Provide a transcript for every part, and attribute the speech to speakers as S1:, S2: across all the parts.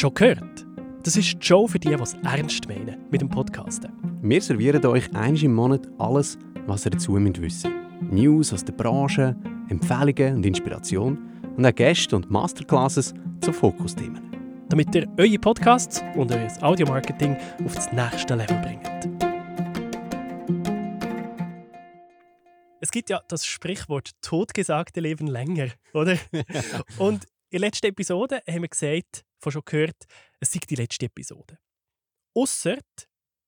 S1: Schon gehört? Das ist die Show für die, die es ernst meinen mit dem Podcasten.
S2: Wir servieren euch einmal im Monat alles, was ihr dazu wissen müsst. News aus der Branche, Empfehlungen und Inspiration und auch Gäste und Masterclasses zu Fokusthemen.
S1: Damit ihr eure Podcasts und euer Audiomarketing auf das nächste Level bringt. Es gibt ja das Sprichwort totgesagte Leben länger, oder? und in der letzten Episode haben wir gesagt, von schon gehört, es sei die letzte Episode. Ausser,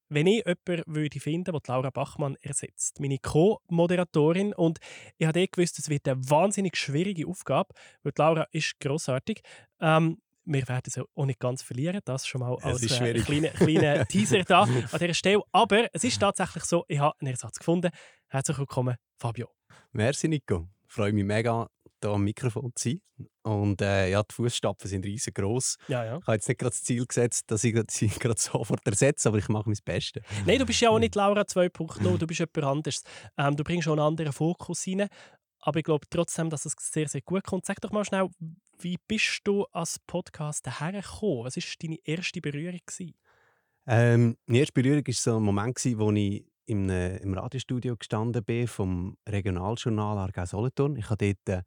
S1: wenn ich jemanden würde finden würde, Laura Bachmann ersetzt. Meine Co-Moderatorin. Und ich habe eh gewusst, es wird eine wahnsinnig schwierige Aufgabe, weil Laura ist grossartig. Ähm, wir werden sie auch nicht ganz verlieren, das schon mal als äh, kleiner kleine Teaser da an dieser Stelle. Aber es ist tatsächlich so, ich habe einen Ersatz gefunden. Herzlich willkommen, Fabio.
S2: Merci, Nico. Ich freue mich mega, hier am Mikrofon zu sein. Und äh, ja, die Fußstapfen sind riesengroß.
S1: Ja, ja.
S2: Ich habe jetzt nicht gerade das Ziel gesetzt, dass ich sie gerade sofort ersetze, aber ich mache mein Bestes.
S1: Nein, du bist ja auch nicht Laura 2.0, du bist jemand anderes. Ähm, du bringst schon einen anderen Fokus rein. Aber ich glaube trotzdem, dass es sehr, sehr gut kommt. Sag doch mal schnell, wie bist du als Podcast hergekommen? Was war deine erste Berührung?
S2: Ähm, meine erste Berührung war so ein Moment, wo ich im, im Radiostudio gestanden bin vom Regionaljournal Aargau-Solothurn. Ich habe dort äh,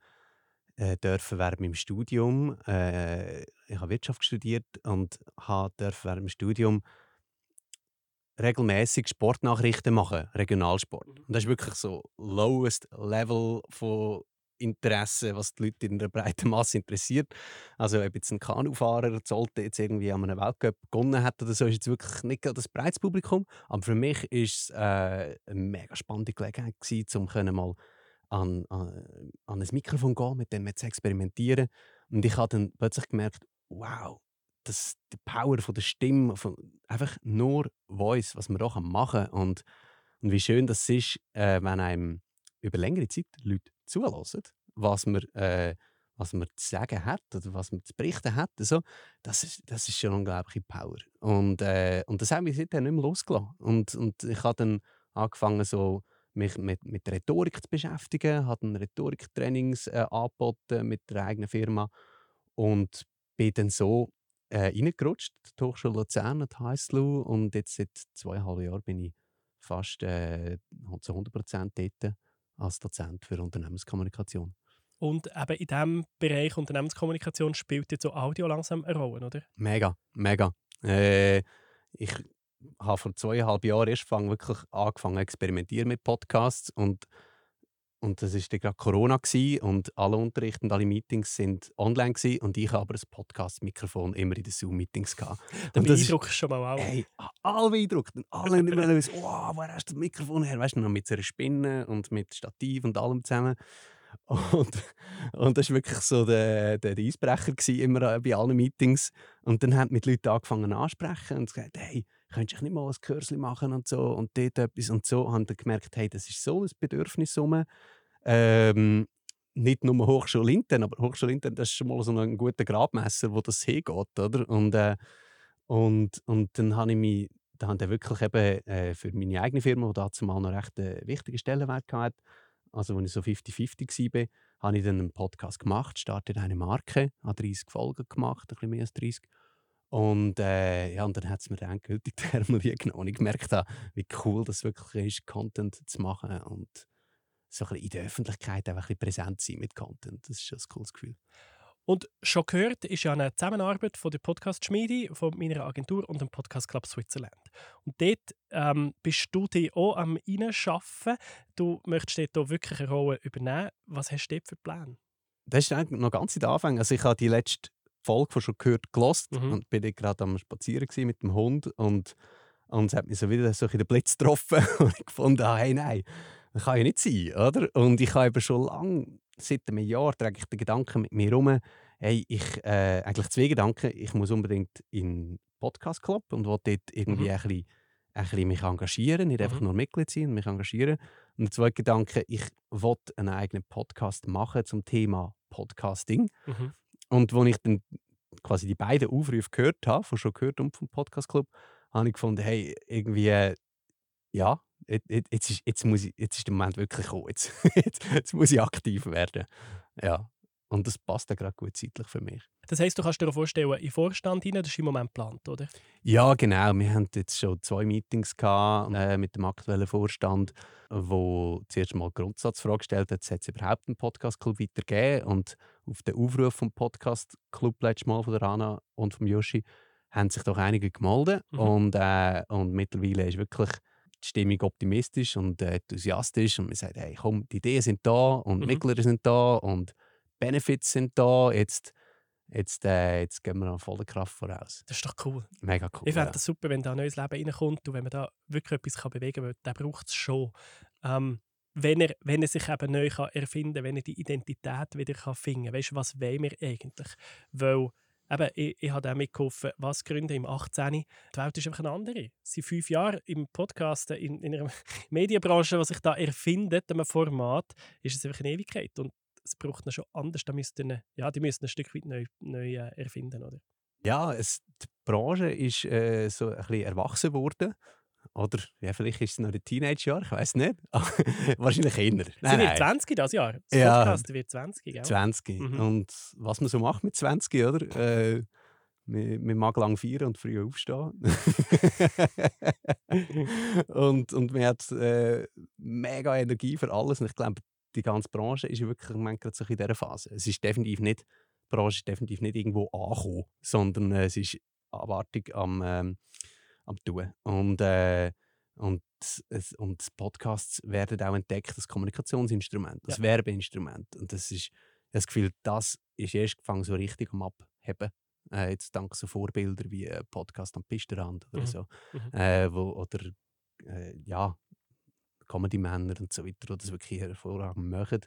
S2: dürfen während meinem Studium, äh, ich habe Wirtschaft studiert und durfte während dem Studium regelmäßig Sportnachrichten machen, Regionalsport. Mhm. Und das ist wirklich so lowest Level von Interesse, was die Leute in der breiten Masse interessiert. Also ob jetzt ein Kanufahrer sollte jetzt irgendwie an einem Weltcup gewonnen hat oder so, ist jetzt wirklich nicht das breites Publikum. Aber für mich war es äh, eine mega spannende Gelegenheit gewesen, um mal an, an, an ein Mikrofon gehen, mit dem zu experimentieren. Und ich habe dann plötzlich gemerkt, wow, das, die Power von der Stimme, von einfach nur Voice, was man auch machen kann. Und, und wie schön das ist, äh, wenn einem über längere Zeit Leute zulassen, was man, äh, was man zu sagen hat oder was man zu berichten hat. Also, das, ist, das ist schon unglaubliche Power. Und, äh, und das hat mich seitdem nicht mehr losgelassen. Und, und ich habe dann angefangen, so, mich mit, mit Rhetorik zu beschäftigen, habe dann Rhetoriktrainings äh, angeboten mit der eigenen Firma und bin dann so äh, reingerutscht, die Hochschule Luzern, die HSLU und jetzt seit zweieinhalb Jahren bin ich fast äh, zu 100 Prozent dort als Dozent für Unternehmenskommunikation.
S1: Und eben in diesem Bereich Unternehmenskommunikation spielt jetzt so Audio langsam eine Rolle, oder?
S2: Mega, mega. Äh, ich habe vor zweieinhalb Jahren erst wirklich angefangen zu experimentieren mit Podcasts und und das war dann gerade Corona und alle Unterrichte und alle Meetings sind online gewesen, und ich habe aber ein Podcast-Mikrofon immer in den Zoom-Meetings gehabt.
S1: Der beeindruckt schon mal auch.
S2: Hey, alle beeindruckt. Und alle immer so, wow, woher hast du das Mikrofon her? Weißt du, noch mit so einer Spinne und mit Stativ und allem zusammen. Und, und das war wirklich so der, der, der Eisbrecher immer bei allen Meetings. Und dann haben mit Leuten angefangen ansprechen und gesagt, hey, könntest du nicht mal ein Kürzchen machen und so und dort etwas und so. Und dann gemerkt, hey, das ist so ein Bedürfnis rum. Ähm, nicht nur Hochschule Intern, aber Hochschule Intern, das ist schon mal so ein guter Grabmesser, wo das hingeht, oder? Und, äh, und, und dann habe ich mich da haben wirklich eben äh, für meine eigene Firma, die dazu mal noch recht äh, wichtigen Stellenwert hatte, also als ich so 50-50 war, habe ich dann einen Podcast gemacht, startete eine Marke, habe 30 Folgen gemacht, ein bisschen mehr als 30. Und, äh, ja, und dann hat es mir endgültig die Ärmel genommen. Ich gemerkt habe, wie cool das wirklich ist, Content zu machen und so ein bisschen in der Öffentlichkeit einfach ein bisschen präsent sein mit Content. Das ist schon ein cooles Gefühl.
S1: Und schon gehört ist ja eine Zusammenarbeit von der Podcast Schmiede, von meiner Agentur und dem Podcast Club Switzerland. Und dort ähm, bist du dich auch am Reinschaffen. Du möchtest dort wirklich eine Rolle übernehmen. Was hast du dort für Pläne?
S2: Das ist eigentlich noch ganz in den Anfang. Also ich habe die letzte Folge von schon gehört gelost mhm. und bin gerade am Spazieren mit dem Hund und, und es hat mich so wieder so in den Blitz getroffen und ich gefunden, ah, hey, nein, das kann ja nicht sein, oder? Und ich habe eben schon lange, seit einem Jahr, trage ich den Gedanken mit mir herum, hey, ich, äh, eigentlich zwei Gedanken, ich muss unbedingt in den Podcast Club und will dort irgendwie mhm. ein, bisschen, ein bisschen mich engagieren, nicht einfach mhm. nur Mitglied sein, mich engagieren. Und der zweite Gedanke, ich will einen eigenen Podcast machen zum Thema Podcasting. Mhm. Und als ich dann quasi die beiden Aufrufe gehört habe, von schon gehört und vom Podcast Club, habe ich gefunden, hey, irgendwie, äh, ja, jetzt, ist, jetzt, muss ich, jetzt ist der Moment wirklich gekommen. Jetzt, jetzt, jetzt muss ich aktiv werden. Ja. Und das passt dann gerade gut zeitlich für mich.
S1: Das heisst, du kannst dir vorstellen, in Vorstand hinein, das ist im Moment geplant, oder?
S2: Ja, genau. Wir haben jetzt schon zwei Meetings gehabt, äh, mit dem aktuellen Vorstand, wo zuerst mal die Grundsatzfrage gestellt hat, hat es überhaupt einen Podcast-Club weitergegeben? Und auf den Aufruf vom Podcast-Club letztes Mal von der Anna und vom Yoshi haben sich doch einige gemeldet. Mhm. Und, äh, und mittlerweile ist wirklich die Stimmung optimistisch und äh, enthusiastisch. Und man sagt, hey, komm, die Ideen sind da und mhm. Mitglieder sind da und Benefits sind da. Jetzt, jetzt, äh, jetzt gehen wir an voller Kraft voraus.
S1: Das ist doch cool.
S2: Mega cool.
S1: Ich fände ja. das super, wenn da ein neues Leben reinkommt und wenn man da wirklich etwas kann bewegen kann, der braucht es schon. Ähm, wenn er, wenn er sich eben neu kann erfinden kann, wenn er die Identität wieder kann finden kann. Weißt du, was wollen wir eigentlich? Weil eben, ich, ich habe auch mitgeholfen, was gründen im 18. Die Welt ist einfach eine andere. Seit fünf Jahren im Podcast, in, in einer Medienbranche, was sich da erfindet, einem Format, ist es einfach eine Ewigkeit. Und es braucht noch schon anders. Da müssten, ja, die müssen ein Stück weit neu, neu äh, erfinden, oder?
S2: Ja, es, die Branche ist äh, so ein bisschen erwachsen worden. Oder ja, vielleicht ist es noch ein Teenager-Jahr, ich weiß nicht. Wahrscheinlich eher. Nein,
S1: Sie wird 20 das Jahr. Das ja, Podcast wird 20, gell?
S2: 20. Mhm. Und was man so macht mit 20, oder? Äh, man, man mag lang feiern und früh aufstehen. und, und man hat äh, mega Energie für alles. Und ich glaube, die ganze Branche ist wirklich im Moment gerade so in dieser Phase. Es ist definitiv nicht, die Branche ist definitiv nicht irgendwo angekommen, sondern äh, es ist Erwartung am, ähm, am Tun. Und, äh, und, es, und Podcasts werden auch entdeckt als Kommunikationsinstrument, als ja. Werbeinstrument. Und das ist, das Gefühl, das ist erst gefangen so richtig am Abheben. Äh, jetzt dank so Vorbilder wie äh, Podcast am Pistenrand oder mhm. so. Mhm. Äh, wo, oder äh, ja, Comedy-Männer und so weiter, die das wirklich hervorragend machen.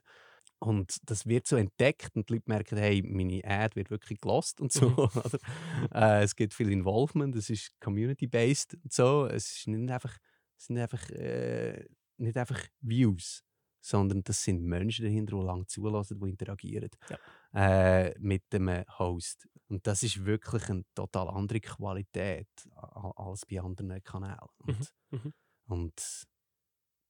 S2: Und das wird so entdeckt und die Leute merken, hey, meine Ad wird wirklich gelost und so. Mhm. äh, es gibt viel Involvement, es ist community-based und so. Es, ist nicht einfach, es sind einfach, äh, nicht einfach Views, sondern das sind Menschen dahinter, die lange zulassen, die interagieren ja. äh, mit dem Host. Und das ist wirklich eine total andere Qualität als bei anderen Kanälen. Und, mhm. Mhm. und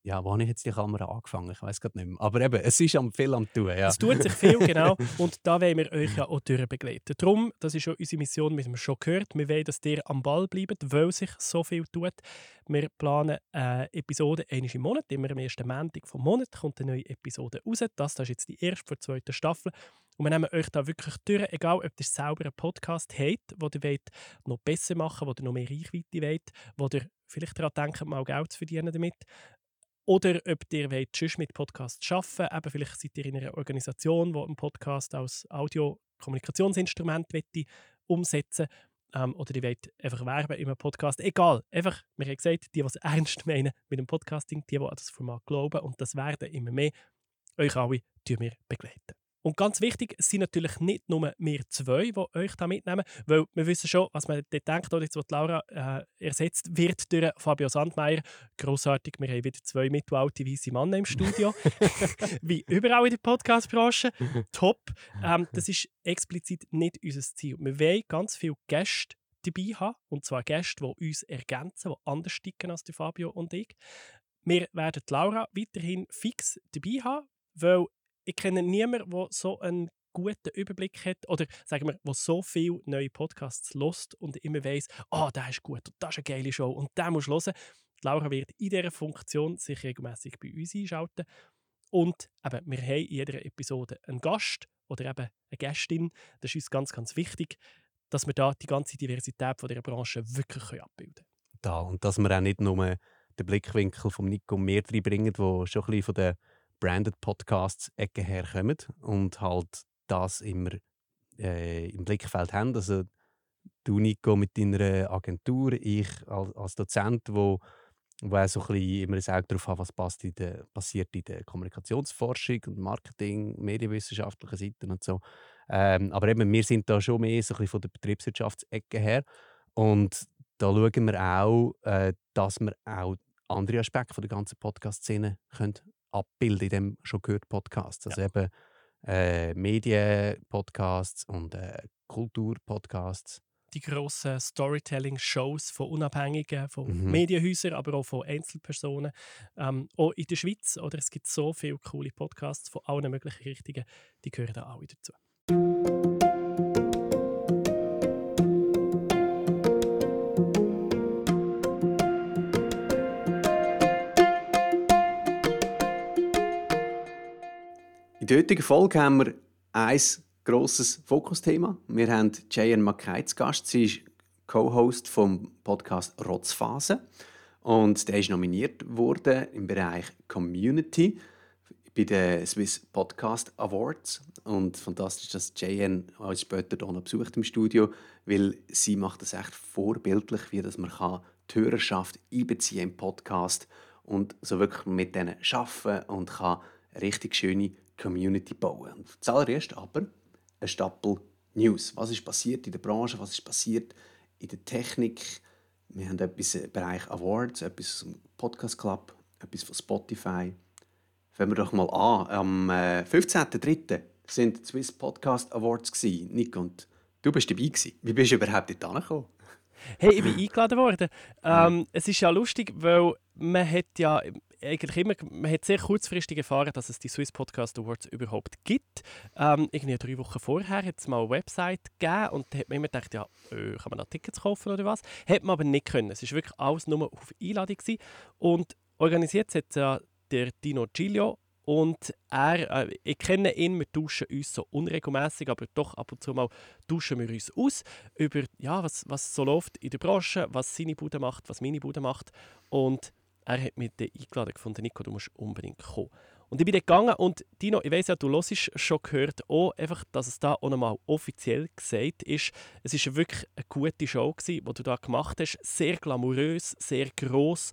S2: ja, wo habe ich jetzt die Kamera angefangen? Ich weiß gerade nicht mehr. Aber eben, es ist am viel am tun. Ja.
S1: Es tut sich viel, genau. Und da wollen wir euch ja auch begleiten. Darum, das ist schon unsere Mission, wir haben schon gehört, wir wollen, dass ihr am Ball bleibt, weil sich so viel tut. Wir planen eine Episode einmal im Monat. Immer am ersten Montag vom Monat kommt eine neue Episode raus. Das, das ist jetzt die erste für die zweite Staffel. Und wir nehmen euch da wirklich durch, egal ob ihr selber einen Podcast habt, wo ihr wollt, noch besser machen wollt, wo ihr noch mehr Reichweite wollt, wo ihr vielleicht daran denkt, mal Geld zu verdienen damit. Oder ob ihr wollt, sonst mit Podcasts arbeiten wollt. vielleicht seid ihr in einer Organisation, die einen Podcast als Audio-Kommunikationsinstrument umsetzen ähm, Oder ihr wollt einfach werben in einem Podcast. Egal. Einfach, wir haben gesagt, die, die es ernst meinen mit dem Podcasting, die, die an das Format glauben, und das werden immer mehr, euch alle wir begleiten. Und ganz wichtig, es sind natürlich nicht nur wir zwei, die euch da mitnehmen, weil wir wissen schon, was man dort denkt, oder jetzt, wo Laura äh, ersetzt wird durch Fabio Sandmeier. Grossartig, wir haben wieder zwei mittelalte weiße Männer im Studio. Wie überall in der Podcast-Branche. Top. Ähm, das ist explizit nicht unser Ziel. Wir wollen ganz viele Gäste dabei haben, und zwar Gäste, die uns ergänzen, die anders sticken als Fabio und ich. Wir werden Laura weiterhin fix dabei haben, weil ich kenne niemanden, der so einen guten Überblick hat oder sagen wir, der so viele neue Podcasts lost und immer weiß, ah, oh, der ist gut und das ist eine geile Show und der muss hören. Laura wird in dieser Funktion sich regelmäßig bei uns einschalten. Und eben, wir haben in jeder Episode einen Gast oder eben eine Gästin. Das ist uns ganz, ganz wichtig, dass wir da die ganze Diversität von dieser Branche wirklich abbilden können.
S2: Da, und dass wir auch nicht nur den Blickwinkel von Nico mehr reinbringen, der schon ein bisschen von der Branded Podcasts Ecke herkommen und halt das immer äh, im Blickfeld haben. Also du, Nico, mit deiner Agentur, ich als, als Dozent, wo, wo so ein bisschen immer ein Auge darauf hat, was passt in der, passiert in der Kommunikationsforschung und Marketing, medienwissenschaftlichen Seiten und so. Ähm, aber eben, wir sind da schon mehr so ein bisschen von der Betriebswirtschaftsecke her und da schauen wir auch, äh, dass wir auch andere Aspekte von der ganzen Podcast-Szene abbilden in dem schon gehört Podcast. Also ja. eben äh, Medien-Podcasts und äh, Kultur-Podcasts.
S1: die grossen Storytelling-Shows von Unabhängigen, von
S2: Mhm.
S1: Medienhäusern, aber auch von Einzelpersonen. Ähm, auch in der Schweiz, oder? Es gibt so viele coole Podcasts von allen möglichen Richtungen, die gehören da alle dazu.
S2: Der heutigen Folge haben wir ein grosses Fokusthema. Wir haben Jayan Mackay zu Gast. Sie ist Co-Host vom Podcast Rotzphase. Und der ist nominiert worden im Bereich Community bei den Swiss Podcast Awards. Und fantastisch, dass Jayan uns später hier noch besucht im Studio, weil sie macht das echt vorbildlich, wie dass man kann die Hörerschaft einbeziehen im Podcast und so wirklich mit denen arbeiten und kann richtig schöne Community bauen. Und zuallererst aber ein Stapel News. Was ist passiert in der Branche? Was ist passiert in der Technik? Wir haben etwas im Bereich Awards, etwas vom Podcast Club, etwas von Spotify. Fangen wir doch mal an. Am äh, 15.03. sind die Swiss Podcast Awards. Nico, und du bist dabei. Gewesen. Wie bist du überhaupt dort angekommen?
S1: Hey, ich bin eingeladen worden. Ähm, es ist ja lustig, weil man hat ja eigentlich immer, man hat sehr kurzfristig erfahren, dass es die Swiss Podcast Awards überhaupt gibt. Ähm, irgendwie drei Wochen vorher hat es mal eine Website gegeben und da hat man immer gedacht, ja, äh, kann man da Tickets kaufen oder was? Hat man aber nicht können. Es war wirklich alles nur auf Einladung gewesen. und organisiert hat ja der Dino Giglio und er, äh, ich kenne ihn, wir tauschen uns so unregelmäßig, aber doch ab und zu mal tauschen wir uns aus über ja, was, was so läuft in der Branche, was seine Bude macht, was meine Bude macht. Und er hat mich dann eingeladen gefunden, Nico, du musst unbedingt kommen. Und ich bin dann gegangen und Dino, ich weiss ja, du hörst schon gehört, auch einfach, dass es da auch nochmal offiziell gesagt ist. Es war wirklich eine gute Show, gewesen, die du da gemacht hast. Sehr glamourös, sehr gross.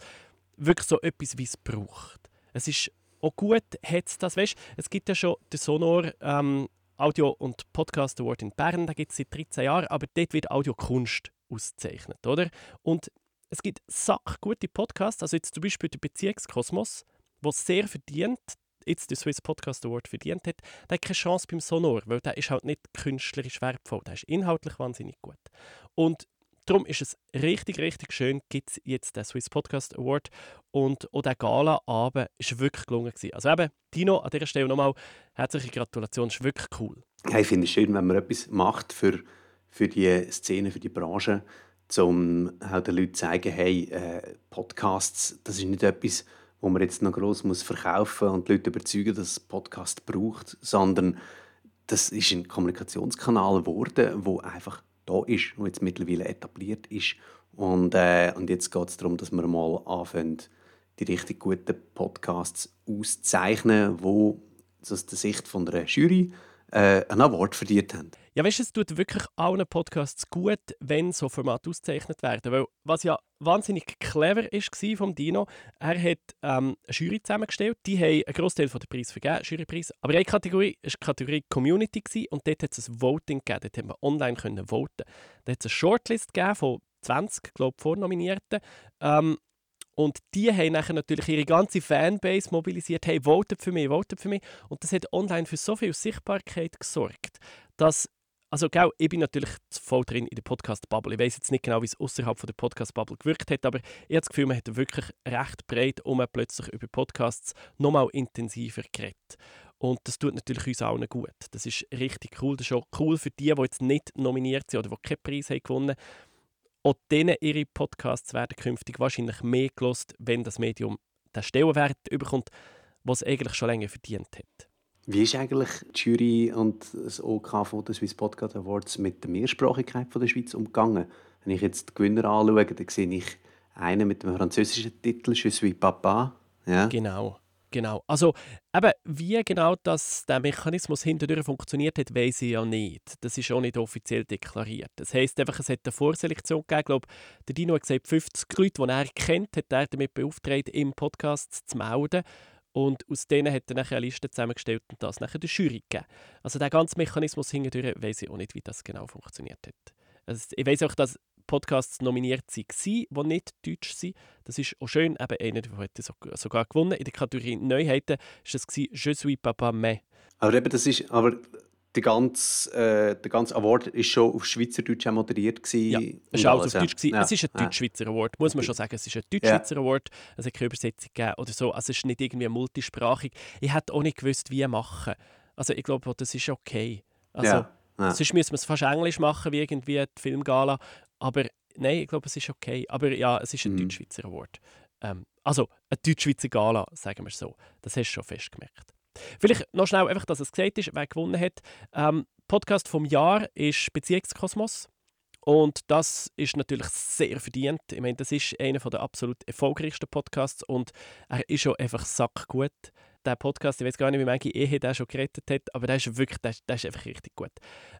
S1: Wirklich so etwas, wie es braucht. Es ist auch gut, hat das, weißt, es gibt ja schon den Sonor ähm, Audio- und Podcast Award in Bern, da gibt es seit 13 Jahren, aber dort wird Audiokunst ausgezeichnet, oder? Und es gibt sack gute Podcasts, also jetzt zum Beispiel der Beziehungskosmos, der sehr verdient, jetzt den Swiss Podcast Award verdient hat, der hat keine Chance beim Sonor, weil der ist halt nicht künstlerisch wertvoll, der ist inhaltlich wahnsinnig gut. Und darum ist es richtig, richtig schön, gibt es jetzt den Swiss Podcast Award und auch der Gala-Abend ist wirklich gelungen gewesen. Also eben, Dino, an dieser Stelle nochmal herzliche Gratulation, ist wirklich cool.
S2: Ja, ich finde es schön, wenn man etwas macht für, für die Szene, für die Branche, um halt den Leuten zu zeigen, hey, äh, Podcasts, das ist nicht etwas, wo man jetzt noch gross muss verkaufen und die Leute überzeugen, dass es Podcast braucht, sondern das ist ein Kommunikationskanal geworden, wo einfach da ist, wo jetzt mittlerweile etabliert ist. Und, äh, und jetzt geht es darum, dass wir mal anfangen, die richtig guten Podcasts auszeichnen, die aus der Sicht von der Jury äh, einen Award verdient haben.
S1: Ja, weißt du, es tut wirklich allen Podcasts gut, wenn so Formate ausgezeichnet werden. Weil was ja wahnsinnig clever ist vom Dino, er hat ähm, eine Jury zusammengestellt. Die haben einen Großteil der Preis vergeben, Jurypreis. Aber eine Kategorie war die Kategorie Community gewesen, und dort hat es ein Voting gegeben. Dort hat man online können voten. Da hat es eine Shortlist gegeben von 20, glaube ich, Vornominierten. Ähm, und die haben nachher natürlich ihre ganze Fanbase mobilisiert. Hey, votet für mich, votet für mich. Und das hat online für so viel Sichtbarkeit gesorgt, dass also, gell, ich bin natürlich voll drin in der Podcast-Bubble. Ich weiß jetzt nicht genau, wie es außerhalb der Podcast-Bubble gewirkt hat, aber ich habe das Gefühl, man hat wirklich recht breit um plötzlich über Podcasts nochmal intensiver geredet. Und das tut natürlich uns allen gut. Das ist richtig cool. Das ist auch cool für die, die jetzt nicht nominiert sind oder die keinen Preis haben gewonnen Auch denen ihre Podcasts werden künftig wahrscheinlich mehr gelost, wenn das Medium den Stellenwert überkommt, was es eigentlich schon länger verdient hat.
S2: Wie ist eigentlich die Jury und das OK von den Swiss Podcast Awards mit der Mehrsprachigkeit von der Schweiz umgegangen? Wenn ich jetzt die Gewinner anschaue, dann sehe ich einen mit dem französischen Titel «Je suis papa». Ja.
S1: Genau, genau. Also eben, wie genau das, der Mechanismus hinterdurch funktioniert hat, weiß ich ja nicht. Das ist auch nicht offiziell deklariert. Das heisst einfach, es hat eine Vorselektion gegeben. Ich glaube, der Dino hat gesagt, 50 Leute, die er kennt, hat er damit beauftragt, im Podcast zu melden. Und aus denen hat er nachher eine Liste zusammengestellt und das nachher der Jury gegeben. Also der ganze Mechanismus hinterdurch weiß ich auch nicht, wie das genau funktioniert hat. Also ich weiß auch, dass Podcasts nominiert waren, die nicht deutsch sind. Das ist auch schön. Eben einer, hat sogar gewonnen. In der Kategorie Neuheiten war es «Je suis papa mais».
S2: Aber eben, das ist, aber der ganze, äh, der ganze Award ist schon auf Schweizerdeutsch moderiert gewesen.
S1: Ja, es war alles auf Deutsch. Ja. Es ist ein Deutsch-Schweizer Award, muss man schon sagen. Es ist ein Deutsch-Schweizer ja. Award. Es hat keine Übersetzung gegeben oder so. Also es ist nicht irgendwie multisprachig. Ich hätte auch nicht gewusst, wie machen. Also ich glaube, das ist okay. Also, ja. Ja. Sonst müssen wir es fast Englisch machen, wie irgendwie die Filmgala. Aber nein, ich glaube, es ist okay. Aber ja, es ist ein mhm. Deutsch-Schweizer Award. Ähm, also, eine Deutsch-Schweizer Gala, sagen wir so. Das hast du schon festgemerkt. Vielleicht noch schnell, einfach, dass es gesagt ist, wer gewonnen hat. Ähm, Podcast vom Jahr ist Beziehungskosmos. Und das ist natürlich sehr verdient. Ich meine, das ist einer der absolut erfolgreichsten Podcasts und er ist auch einfach sackgut der Podcast, ich weiß gar nicht, wie manche Ehe der schon gerettet hat, aber der ist wirklich, der, der ist einfach richtig gut.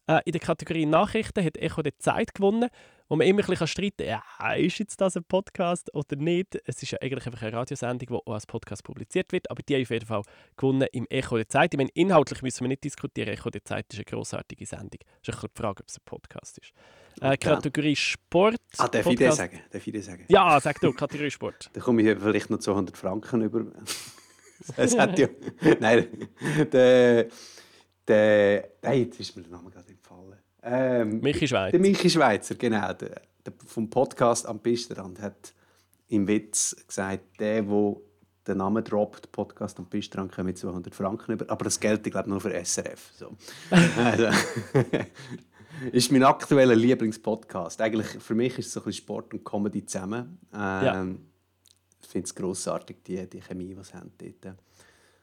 S1: Äh, in der Kategorie Nachrichten hat Echo die Zeit gewonnen, wo man immer ein bisschen streiten kann, ja, ist jetzt das ein Podcast oder nicht? Es ist ja eigentlich einfach eine Radiosendung, die auch als Podcast publiziert wird, aber die haben auf jeden Fall gewonnen im Echo der Zeit. Ich meine, inhaltlich müssen wir nicht diskutieren, Echo der Zeit ist eine grossartige Sendung. Es ist ein die Frage, ob es ein Podcast ist. Äh, Kategorie Sport.
S2: Ah, darf ich das sagen? Darf ich das sagen?
S1: Ja, sag du, Kategorie Sport.
S2: Dann komme ich vielleicht noch 200 Franken über. Es hat ja. Nein, der. der nein, jetzt ist mir der Name gerade entfallen.
S1: Ähm, Michi Schweizer.
S2: Der Michi Schweizer, genau. Der, der vom Podcast am Pistrand hat im Witz gesagt, der, der den Namen droppt, Podcast am Pistrand, kommt 200 Franken über. Aber das Geld, ich glaube, nur für SRF. So. also, ist mein aktueller Lieblingspodcast. Eigentlich für mich ist es so ein bisschen Sport und Comedy zusammen. Ähm, ja ich finde es grossartig, die, die Chemie, die sie haben dort.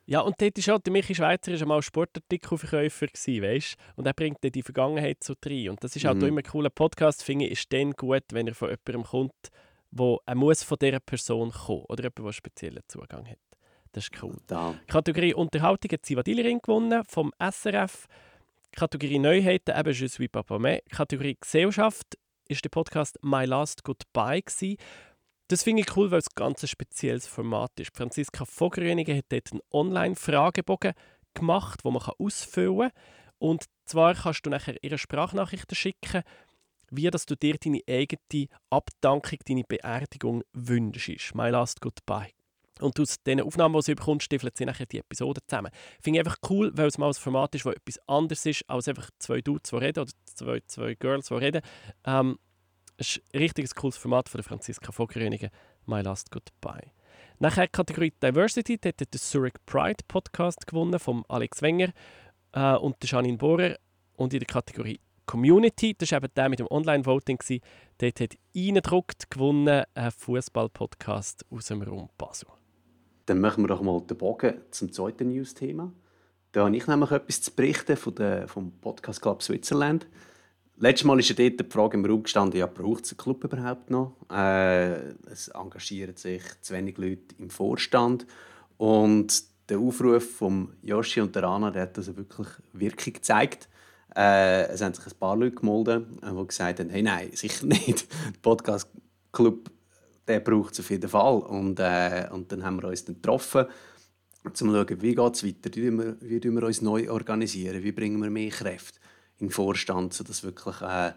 S1: Ja, und dort ist auch, der Michi Schweizer war mal Sportartikelverkäufer, weißt Und er bringt die Vergangenheit so rein. Und das ist halt mhm. auch immer ein cooler Podcast, finde ich, ist dann gut, wenn er von jemandem kommt, wo er muss von dieser Person kommen oder jemand, der einen speziellen Zugang hat. Das ist cool. Da. Kategorie Unterhaltung hat Zivadillerin gewonnen vom SRF. Kategorie Neuheiten eben «Je suis Papa Mais». Kategorie Gesellschaft ist der Podcast «My Last Goodbye» gewesen das finde ich cool, weil es ein ganz spezielles Format ist. Franziska Vogrönigen hat dort einen Online-Fragebogen gemacht, wo man ausfüllen kann. Und zwar kannst du nachher ihre Sprachnachrichten schicken, wie dass du dir deine eigene Abdankung, deine Beerdigung wünschst. My last goodbye. Und aus den Aufnahmen, die sie bekommst, stiefeln sie nachher die Episoden zusammen. Finde ich einfach cool, weil es mal ein Format ist, das etwas anderes ist, als einfach zwei Dudes, die reden, oder zwei, zwei Girls, die reden. Ähm, es ist ein richtiges cooles Format von der Franziska Vogrönigen, My Last Goodbye. Nachher Kategorie Diversity, dort hat der Zurich Pride Podcast gewonnen von Alex Wenger äh, und Janine Bohrer. Und in der Kategorie Community, das war eben der mit dem Online-Voting, dort hat «Eindruckt» gewonnen, ein Fußball-Podcast aus dem Raum Basel.
S2: Dann machen wir doch mal den Bogen zum zweiten News-Thema. Da habe ich nämlich etwas zu berichten von der, vom Podcast Club Switzerland. Letztes Mal ist ja dort die Frage im Raum gestanden, ja, braucht es einen Club überhaupt noch? Äh, es engagieren sich zu wenig Leute im Vorstand. Und der Aufruf von Yoshi und der Anna der hat also wirklich Wirkung gezeigt. Äh, es haben sich ein paar Leute gemeldet, äh, die gesagt haben, hey, nein, sicher nicht. Der Podcast-Club braucht es auf jeden Fall. Und, äh, und dann haben wir uns dann getroffen, um zu schauen, wie geht es weiter, wie wie wir uns neu organisieren, wie bringen wir mehr Kräfte im Vorstand, sodass wirklich äh,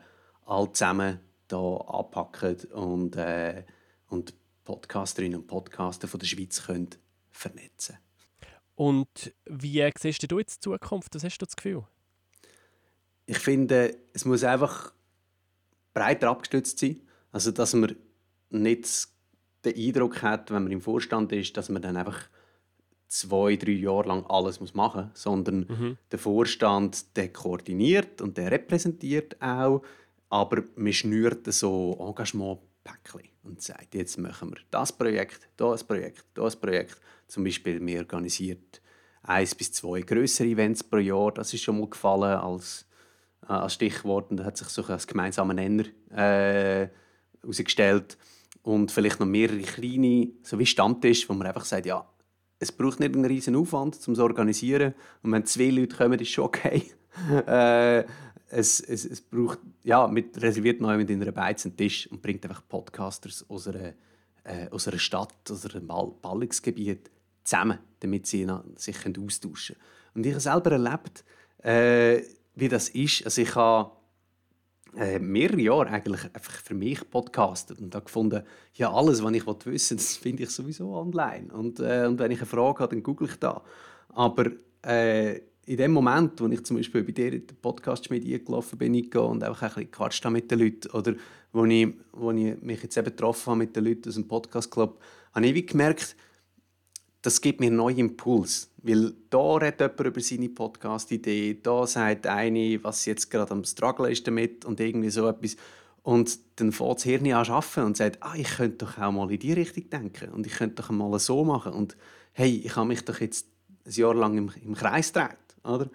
S2: alle zusammen hier anpacken und, äh, und Podcasterinnen und Podcaster von der Schweiz können vernetzen
S1: Und wie siehst du jetzt die Zukunft? Was hast du das Gefühl?
S2: Ich finde, es muss einfach breiter abgestützt sein. Also, dass man nicht den Eindruck hat, wenn man im Vorstand ist, dass man dann einfach zwei, drei Jahre lang alles muss machen muss, sondern mhm. der Vorstand der koordiniert und der repräsentiert auch, aber man schnürt so Engagementpäckchen und sagt, jetzt machen wir das Projekt, das Projekt, das Projekt. Zum Beispiel, wir organisiert eins bis zwei größere Events pro Jahr. Das ist schon mal gefallen als, äh, als Stichwort und da hat sich so als gemeinsamer Nenner äh, herausgestellt. Und vielleicht noch mehrere kleine, so wie Stammtisch, wo man einfach sagt, ja, es braucht nicht einen riesen Aufwand, um es zu organisieren. Und wenn zwei Leute kommen, ist schon okay. äh, es, es, es braucht, ja, mit reserviert noch in einer Beiz einen Tisch und bringt einfach Podcasters aus einer, äh, aus einer Stadt, aus einem Ballungsgebiet zusammen, damit sie sich austauschen können. Und ich habe selber erlebt, äh, wie das ist. Also ich habe äh, mehrere Jahre eigentlich einfach für mich podcastet und habe gefunden, ja, alles, was ich wissen das finde ich sowieso online. Und, äh, und wenn ich eine Frage habe, dann google ich da. Aber äh, in dem Moment, wo ich zum Beispiel bei dir in den Podcast-Schmiede gelaufen bin, Nico, und einfach ein bisschen gequatscht habe mit den Leuten, oder wo ich, wo ich mich jetzt eben getroffen habe mit den Leuten aus dem Podcast-Club, habe ich gemerkt, das gibt mir einen neuen Impuls. Weil da redet jemand über seine Podcast-Idee, da sagt eine, was jetzt gerade am Struggle ist damit und irgendwie so etwas. Und dann fängt das Hirn an arbeiten und sagt, ah, ich könnte doch auch mal in die Richtung denken und ich könnte doch mal so machen. Und hey, ich habe mich doch jetzt ein Jahr lang im, im Kreis gedreht. Oder?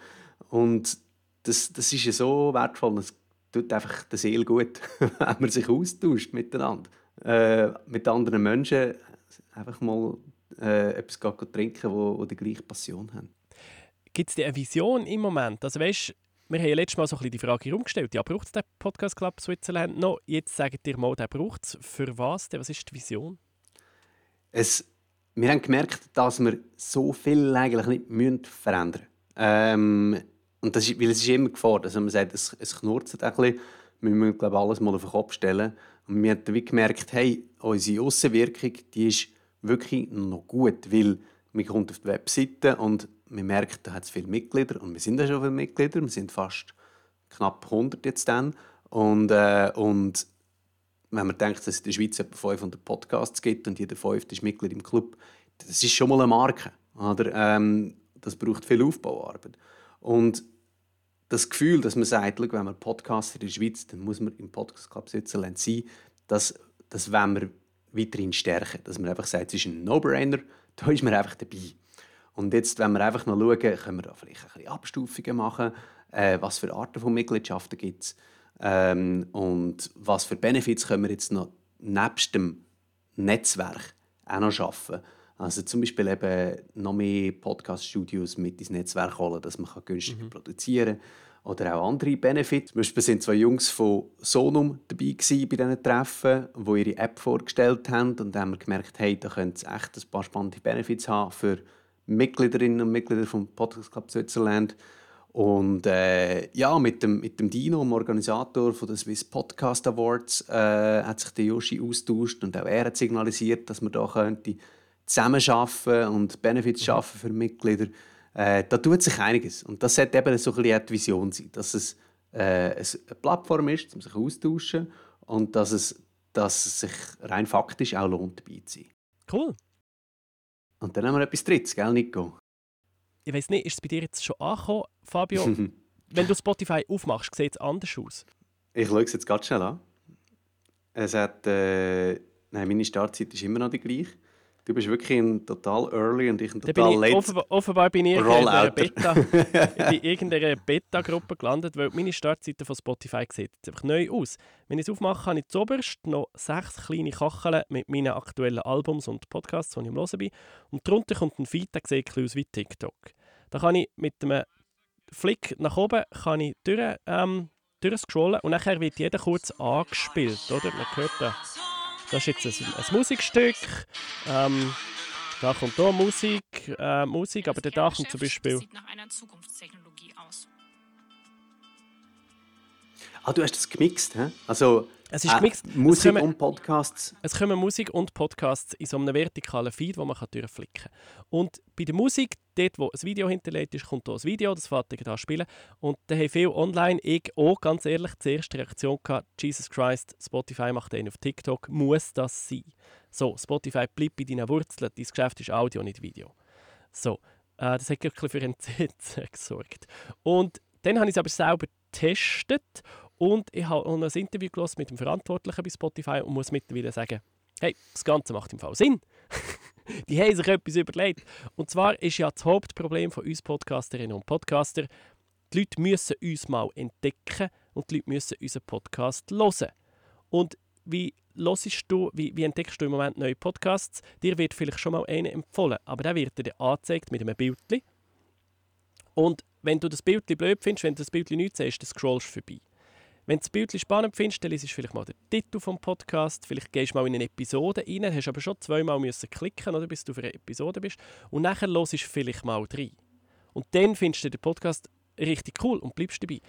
S2: Und das, das ist ja so wertvoll, das tut einfach der Seele gut, wenn man sich austauscht miteinander. Äh, mit anderen Menschen einfach mal äh, etwas trinken, wo, wo die gleiche Passion haben.
S1: Gibt es eine Vision im Moment? Also weißt, wir haben ja letztes Mal so ein bisschen die Frage herumgestellt, ja, braucht es den Podcast Club Switzerland noch? Jetzt sagt ihr mal, der braucht es. Für was denn? Was ist die Vision?
S2: Es, wir haben gemerkt, dass wir so viel eigentlich nicht müssen verändern müssen. Ähm, und das ist, weil es ist immer Gefahr, dass man sagt, es, es knurrt ein bisschen. Wir müssen glaube ich, alles mal auf den Kopf stellen. Und wir haben dann gemerkt, hey, unsere Außenwirkung, die ist wirklich noch gut, weil man kommt auf die Webseite und man merkt, da hat es viele Mitglieder und wir sind ja schon viele Mitglieder, wir sind fast knapp 100 jetzt dann und, äh, und wenn man denkt, dass es in der Schweiz etwa 500 Podcasts gibt und jeder fünfte ist Mitglied im Club, das ist schon mal eine Marke. Oder? Ähm, das braucht viel Aufbauarbeit. Und das Gefühl, dass man sagt, wenn man Podcaster in der Schweiz, dann muss man im Podcast Club Switzerland sein, das, das wollen wir weiterhin stärken. Dass man einfach sagt, es ist ein No-Brainer, da ist man einfach dabei. Und jetzt, wenn wir einfach noch schauen, können wir da vielleicht ein bisschen Abstufungen machen, äh, was für Arten von Mitgliedschaften gibt es ähm, und was für Benefits können wir jetzt noch nebst dem Netzwerk auch noch schaffen. Also zum Beispiel eben noch mehr Podcast-Studios mit ins Netzwerk holen, dass man günstiger mhm. produzieren kann oder auch andere Benefits. Zum Beispiel sind zwei Jungs von Sonum dabei gewesen bei diesen Treffen, die ihre App vorgestellt haben und dann haben wir gemerkt, hey, da könnte es echt ein paar spannende Benefits haben für Mitgliederinnen und Mitglieder vom Podcast Club Switzerland. Und äh, ja, mit dem, mit dem Dino, dem Organisator von der Swiss Podcast Awards, äh, hat sich der Yoshi austauscht und auch er hat signalisiert, dass man da könnte zusammenarbeiten und Benefits schaffen für Mitglieder. Äh, da tut sich einiges. Und das sollte eben so ein bisschen die Vision sein, dass es äh, eine Plattform ist, um sich austauschen und dass es, dass es sich rein faktisch auch lohnt, dabei zu sein.
S1: Cool.
S2: Und dann haben wir etwas Drittes, gell, Nico?
S1: Ich weiß nicht, ist es bei dir jetzt schon angekommen, Fabio? Wenn du Spotify aufmachst, sieht es anders aus.
S2: Ich schaue es jetzt ganz schnell an. Es hat, äh, nein, meine Startzeit ist immer noch die gleiche. Du bist wirklich ein total early und ich ein total
S1: late. Offenbar, offenbar bin ich in irgendeiner Beta, in irgendeiner Beta-Gruppe gelandet, weil meine Startseite von Spotify sieht jetzt einfach neu aus. Wenn ich es aufmache, habe ich zuoberst noch sechs kleine Kacheln mit meinen aktuellen Albums und Podcasts, die ich am Hören bin. Und darunter kommt ein Feed, der sieht aus wie TikTok. Da kann ich mit einem Flick nach oben kann ich durch, ähm, durchscrollen und nachher wird jeder kurz angespielt. Oder? Man hört da das ist jetzt ein, ein Musikstück. Ähm, da kommt hier Musik, äh, Musik, aber der da kommt zum Beispiel. Sieht nach einer Zukunftstechnologie aus.
S2: Ah, du hast das gemixt, hä? Also
S1: es ist gemixt.
S2: Äh, Musik kommen, und Podcasts.
S1: Es kommen Musik und Podcasts in so einem vertikalen Feed, wo man durchflicken kann. Und bei der Musik, dort wo ein Video hinterlegt ist, kommt hier ein Video, das fährt da spielen. Und da haben viele online, ich auch ganz ehrlich, die erste Reaktion gehabt, Jesus Christ, Spotify macht einen auf TikTok, muss das sein? So, Spotify bleibt bei deinen Wurzeln, dein Geschäft ist Audio, nicht Video. So, äh, das hat wirklich für Entsetzen gesorgt. Und dann habe ich es aber selber getestet und ich habe noch ein Interview mit dem Verantwortlichen bei Spotify und muss mittlerweile sagen, hey, das Ganze macht im Fall Sinn. die haben sich etwas überlegt. Und zwar ist ja das Hauptproblem von uns Podcasterinnen und Podcaster, die Leute müssen uns mal entdecken und die Leute müssen unseren Podcast hören. Und wie du, wie, wie entdeckst du im Moment neue Podcasts? Dir wird vielleicht schon mal einer empfohlen, aber der wird dir angezeigt mit einem Bild. Und wenn du das Bild blöd findest, wenn du das Bild nicht siehst, dann scrollst du vorbei. Wenn du das Bild spannend findest, dann liest du vielleicht mal den Titel vom Podcast, vielleicht gehst du mal in eine Episode rein, hast aber schon zweimal müssen klicken, oder, bis du für eine Episode bist und nachher hörst du vielleicht mal rein. Und dann findest du den Podcast richtig cool und bleibst dabei.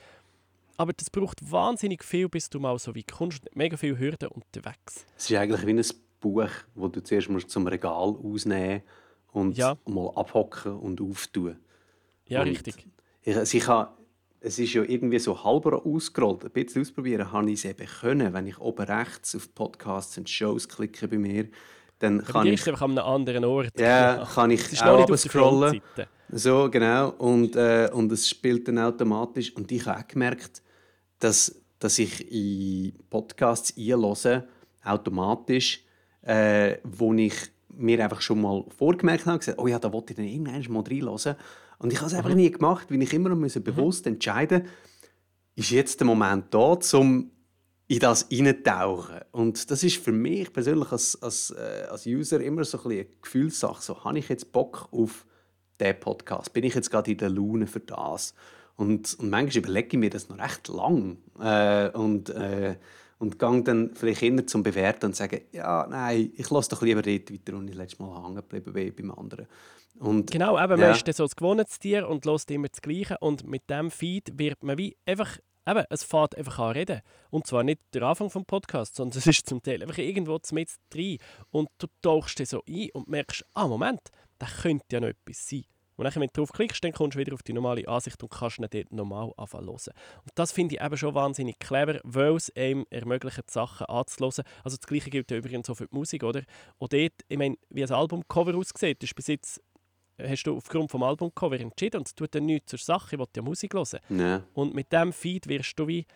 S1: Aber das braucht wahnsinnig viel, bis du mal so weit kommst. Mega viele Hürden unterwegs.
S2: Es ist eigentlich wie ein Buch, wo du zuerst musst zum Regal ausnehmen und ja. mal abhocken und auftun.
S1: Ja, und richtig
S2: Ich, also ich habe, es ist ja irgendwie so halber ausgerollt. Ein bisschen ausprobieren habe ich es eben können. Wenn ich oben rechts auf Podcasts und Shows klicke bei mir, dann kann ich...
S1: einfach an einem anderen Ort.
S2: Ja, genau. kann ich
S1: auch scrollen.
S2: So, genau. Und, äh, und es spielt dann automatisch. Und ich habe auch gemerkt, dass, dass ich in Podcasts einlose, automatisch, äh, wo ich mir einfach schon mal vorgemerkt habe, gesagt, oh ja, da wollte ich dann irgendwann mal reinhören. Und ich habe es einfach mhm. nie gemacht, weil ich immer noch bewusst mhm. entscheiden ist jetzt der Moment da, um in das hineintauchen. Und das ist für mich persönlich als, als, äh, als User immer so ein eine Gefühlssache. So, habe ich jetzt Bock auf diesen Podcast? Bin ich jetzt gerade in der Laune für das? Und, und manchmal überlege ich mir das noch recht lang. Äh, und äh, und gehe dann vielleicht eher zum Bewerten und sage, ja, nein, ich lasse doch lieber dort weiter, und ich letztes Mal hängen geblieben bin beim anderen. Und,
S1: genau, eben, ja. man ist dann so das Gewohnheitstier und lässt immer das Gleiche und mit dem Feed wird man wie einfach eben, es fährt einfach an reden. Und zwar nicht der Anfang des Podcasts, sondern es ist zum Teil einfach irgendwo mit rein. Und du tauchst dich so ein und merkst, ah, Moment, da könnte ja noch etwas sein. Und dann, wenn du draufklickst, dann kommst du wieder auf die normale Ansicht und kannst ihn dort normal anfangen hören. Und das finde ich eben schon wahnsinnig clever, weil es einem ermöglicht, Sachen anzuhören. Also das Gleiche gilt ja übrigens auch für die Musik, oder? Und dort, ich meine, wie ein Albumcover aussieht, ist bis jetzt hast du aufgrund des Albumcover entschieden und es tut dann nichts zur Sache, ich will ja Musik hören.
S2: Nee.
S1: Und mit diesem Feed wirst du wie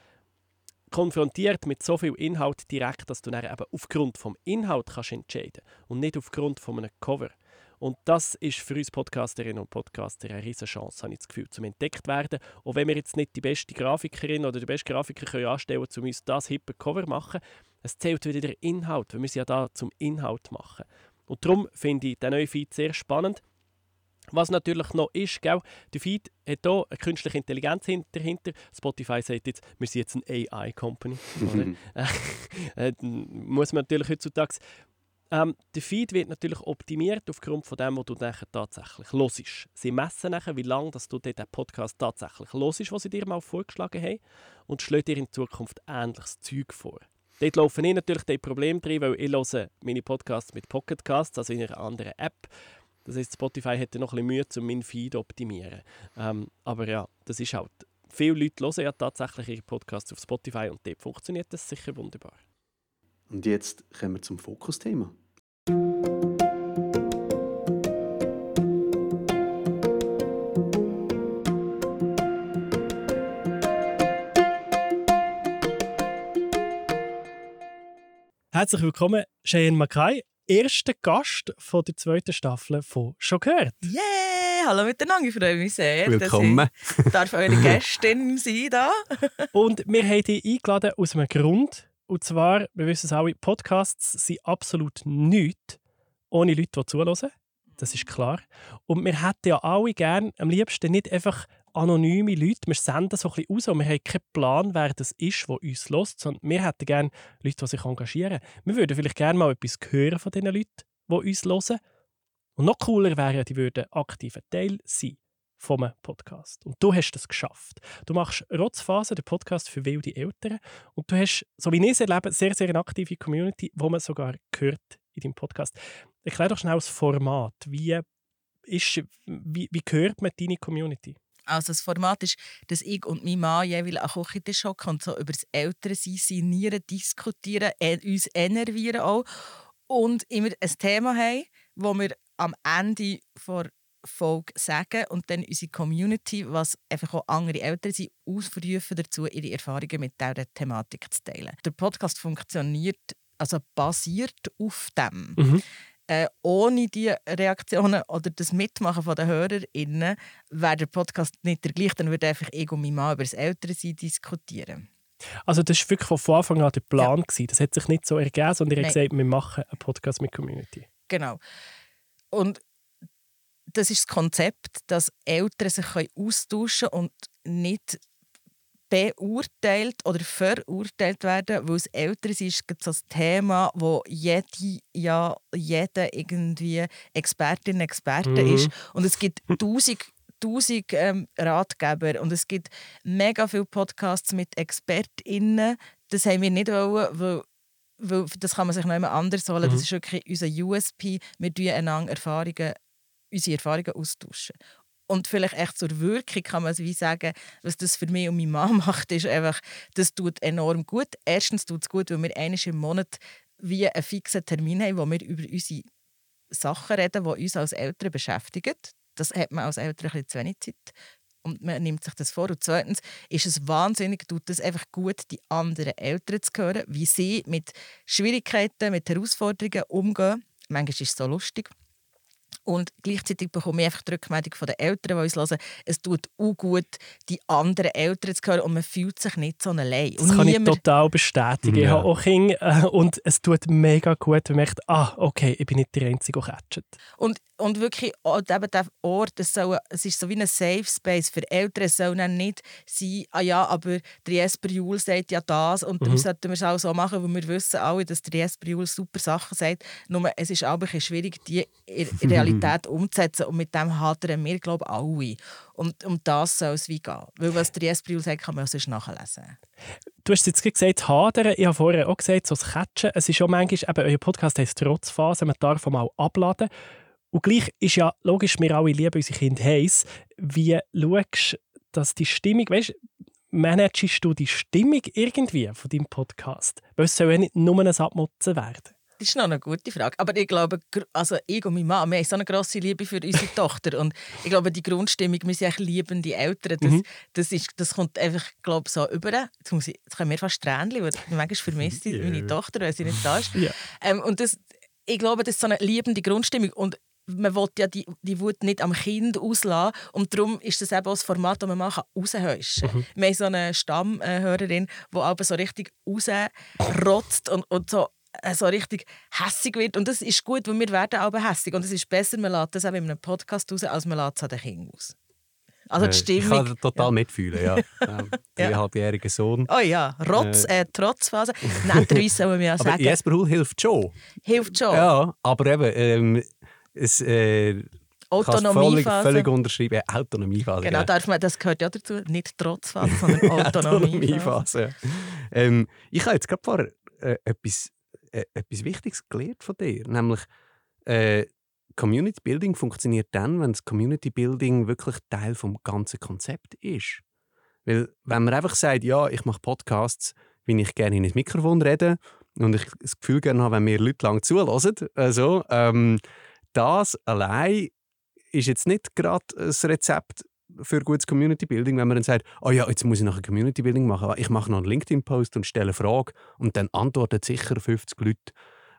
S1: konfrontiert mit so viel Inhalt direkt, dass du dann eben aufgrund des Inhalts kannst entscheiden und nicht aufgrund von einem Cover. Und das ist für uns Podcasterinnen und Podcaster eine riesige Chance, habe ich das Gefühl, zum entdeckt werden. Und wenn wir jetzt nicht die beste Grafikerin oder den besten Grafiker können anstellen können, um uns das hippe Cover machen, es zählt wieder der Inhalt. Wir müssen ja da zum Inhalt machen. Und darum finde ich den neuen Feed sehr spannend. Was natürlich noch ist, gell, der Feed hat hier eine künstliche Intelligenz dahinter. Spotify sagt jetzt, wir sind jetzt eine AI-Company. äh, muss man natürlich heutzutage ähm, der Feed wird natürlich optimiert aufgrund von dem, was du nachher tatsächlich hörst. Sie messen nachher, wie lange dass du den Podcast tatsächlich hörst, was sie dir mal vorgeschlagen haben, und schlagen dir in Zukunft ähnliches Zeug vor. Dort laufen ich natürlich die Probleme drin, weil ich höre meine Podcasts mit Pocketcasts, also in einer anderen App. Das heißt, Spotify hätte noch ein bisschen Mühe, um meinen Feed zu optimieren. Ähm, aber ja, das ist halt. Viele Leute hören ja tatsächlich ihre Podcasts auf Spotify und dort funktioniert das sicher wunderbar.
S2: Und jetzt kommen wir zum Fokusthema.
S1: Herzlich willkommen, Cheyenne Mackay, erster Gast von der zweiten Staffel von «Schon gehört».
S3: Yeah! Hallo miteinander, ich freue mich sehr,
S2: Willkommen.
S3: dass ich darf eure Gästin sein darf.
S1: Und wir haben dich eingeladen aus einem Grund, und zwar, wir wissen es alle, Podcasts sind absolut nichts ohne Leute, die zuhören. Das ist klar. Und wir hätten ja alle gerne am liebsten nicht einfach anonyme Leute. Wir senden so ein bisschen aus und wir haben keinen Plan, wer das ist, der uns lässt, sondern wir hätten gerne Leute, die sich engagieren. Wir würden vielleicht gerne mal etwas hören von diesen Leuten, die uns hören. Und noch cooler wäre, die würden aktiver Teil sein vom Podcast. Und du hast das geschafft. Du machst Rotzphase, den Podcast für wilde Eltern. Und du hast, so wie ich es erlebe, sehr, sehr eine aktive Community, wo man sogar hört in deinem Podcast. Erklär doch schnell das Format. Wie, ist, wie, wie hört man deine Community?
S3: Also das Format ist, dass ich und mein Mann jeweils an Küchentisch hocken und so über das Ältersein sinnieren, diskutieren, uns enervieren auch und immer ein Thema haben, wo wir am Ende vor Folge sagen und dann unsere Community, was einfach auch andere Eltern sind, ausrufen dazu, ihre Erfahrungen mit dieser Thematik zu teilen. Der Podcast funktioniert, also basiert auf dem.
S1: Mhm.
S3: Äh, ohne die Reaktionen oder das Mitmachen der HörerInnen wäre der Podcast nicht der gleiche. Dann würde einfach ich und mein Mann über das Ältersein diskutieren.
S1: Also das war wirklich von Anfang an der Plan. Ja. Das hat sich nicht so ergeben, sondern ihr habt gesagt, wir machen einen Podcast mit Community.
S3: Genau. Und das ist das Konzept, dass Eltern sich austauschen können und nicht beurteilt oder verurteilt werden, weil es älter ist, so ein Thema, wo jede, ja, jeder irgendwie Expertin, Experte mhm. ist. Und es gibt tausend tausend ähm, Ratgeber und es gibt mega viele Podcasts mit ExpertInnen. Das haben wir nicht wollen, weil, weil das kann man sich noch immer anders holen. Mhm. Das ist wirklich unser USP. Wir teilen einander Erfahrungen, unsere Erfahrungen austauschen. Und vielleicht echt zur Wirkung kann man wie sagen, was das für mich und meine Mama macht, ist einfach, das tut enorm gut. Erstens tut es gut, weil wir einmal im Monat wie einen fixen Termin haben, wo wir über unsere Sachen reden, die uns als Eltern beschäftigen. Das hat man als Eltern ein bisschen zu wenig Zeit und man nimmt sich das vor. Und zweitens ist es wahnsinnig, tut es einfach gut, die anderen Eltern zu hören, wie sie mit Schwierigkeiten, mit Herausforderungen umgehen. Manchmal ist es so lustig. Und gleichzeitig bekomme ich einfach die Rückmeldung von den Eltern, die uns hören, es tut auch gut, die anderen Eltern zu hören und man fühlt sich nicht so allein.
S1: Das kann ich total bestätigen. Ja. Ich habe auch Kinder äh, und es tut mega gut, wenn man merkt, ah, okay, ich bin nicht der Einzige, der catcht.
S3: Und, und wirklich, eben der Ort, es, soll, es ist so wie ein Safe Space für Eltern. Es soll dann nicht sein, ah ja, aber der Jesper Juhl sagt ja das und mhm. darum sollten wir es auch so machen, weil wir wissen alle, dass der Jesper Juhl super Sachen sagt. Nur es ist auch ein bisschen schwierig, die in Realität Realität umzusetzen. Und mit dem hadern wir, glaube ich, alle. Und um das soll es wie gehen. Weil was der Jesper sagt, kann man sonst nachlesen.
S1: Du hast jetzt gesagt, hadern. Ich habe vorher auch gesagt, so das Catchen. Es ist schon manchmal, eben, euer Podcast heißt Trotzphase, man darf mal abladen. Und gleich ist ja logisch, wir alle lieben unsere Kinder heiß. Wie schaust du, dass die Stimmung, weißt managst du die Stimmung irgendwie von deinem Podcast? Weil es soll ja nicht nur ein Abmutzen werden.
S3: Das ist noch eine gute Frage. Aber ich glaube, also ich und meine Mama, wir haben so eine grosse Liebe für unsere Tochter. Und ich glaube, die Grundstimmung, wir sind liebende Eltern, das, mhm. das, ist, das kommt einfach, glaube so über. Jetzt, muss ich, jetzt können wir fast Tränen, weil manchmal vermisse ich yeah. meine Tochter, weil sie nicht da ist. Yeah. Ähm, und das, ich glaube, das ist so eine liebende Grundstimmung. Und man will ja die, die Wut nicht am Kind auslassen. Und darum ist das eben auch das Format, das man machen raushäuschen. Mhm. Wir haben so eine Stammhörerin, die aber so richtig rausrotzt und, und so so richtig hässig wird. Und das ist gut, weil wir werden auch hässig. Und es ist besser, man lässt das auch in einem Podcast raus, als man lässt es an den Kindern aus. Also die Stimmung...
S2: Ich kann total ja. mitfühlen, ja. Dreieinhalbjähriger Sohn.
S3: Oh ja, Rotz, äh, Trotzphase. Netterweise soll man ja sagen.
S2: Aber Jesper Hull hilft schon.
S3: Hilft schon.
S2: Ja, aber eben... Ähm, es, äh,
S3: Autonomiephase.
S2: Völlig, völlig unterschreiben. Autonomiephase.
S3: Genau, darf man, das gehört ja dazu. Nicht Trotzphase, sondern Autonomiephase.
S2: ja. ähm, ich habe jetzt gerade vorher äh, etwas äh, etwas Wichtiges gelernt von dir. Nämlich, äh, Community Building funktioniert dann, wenn das Community Building wirklich Teil des ganzen Konzept ist. Weil, wenn man einfach sagt, ja, ich mache Podcasts, wenn ich gerne in ein Mikrofon rede und ich das Gefühl gerne habe, wenn mir Leute lang zulassen, also, ähm, das allein ist jetzt nicht gerade das Rezept für gutes Community Building, wenn man dann sagt, oh ja, jetzt muss ich noch ein Community Building machen. Ich mache noch einen LinkedIn-Post und stelle eine Frage und dann antworten sicher 50 Leute.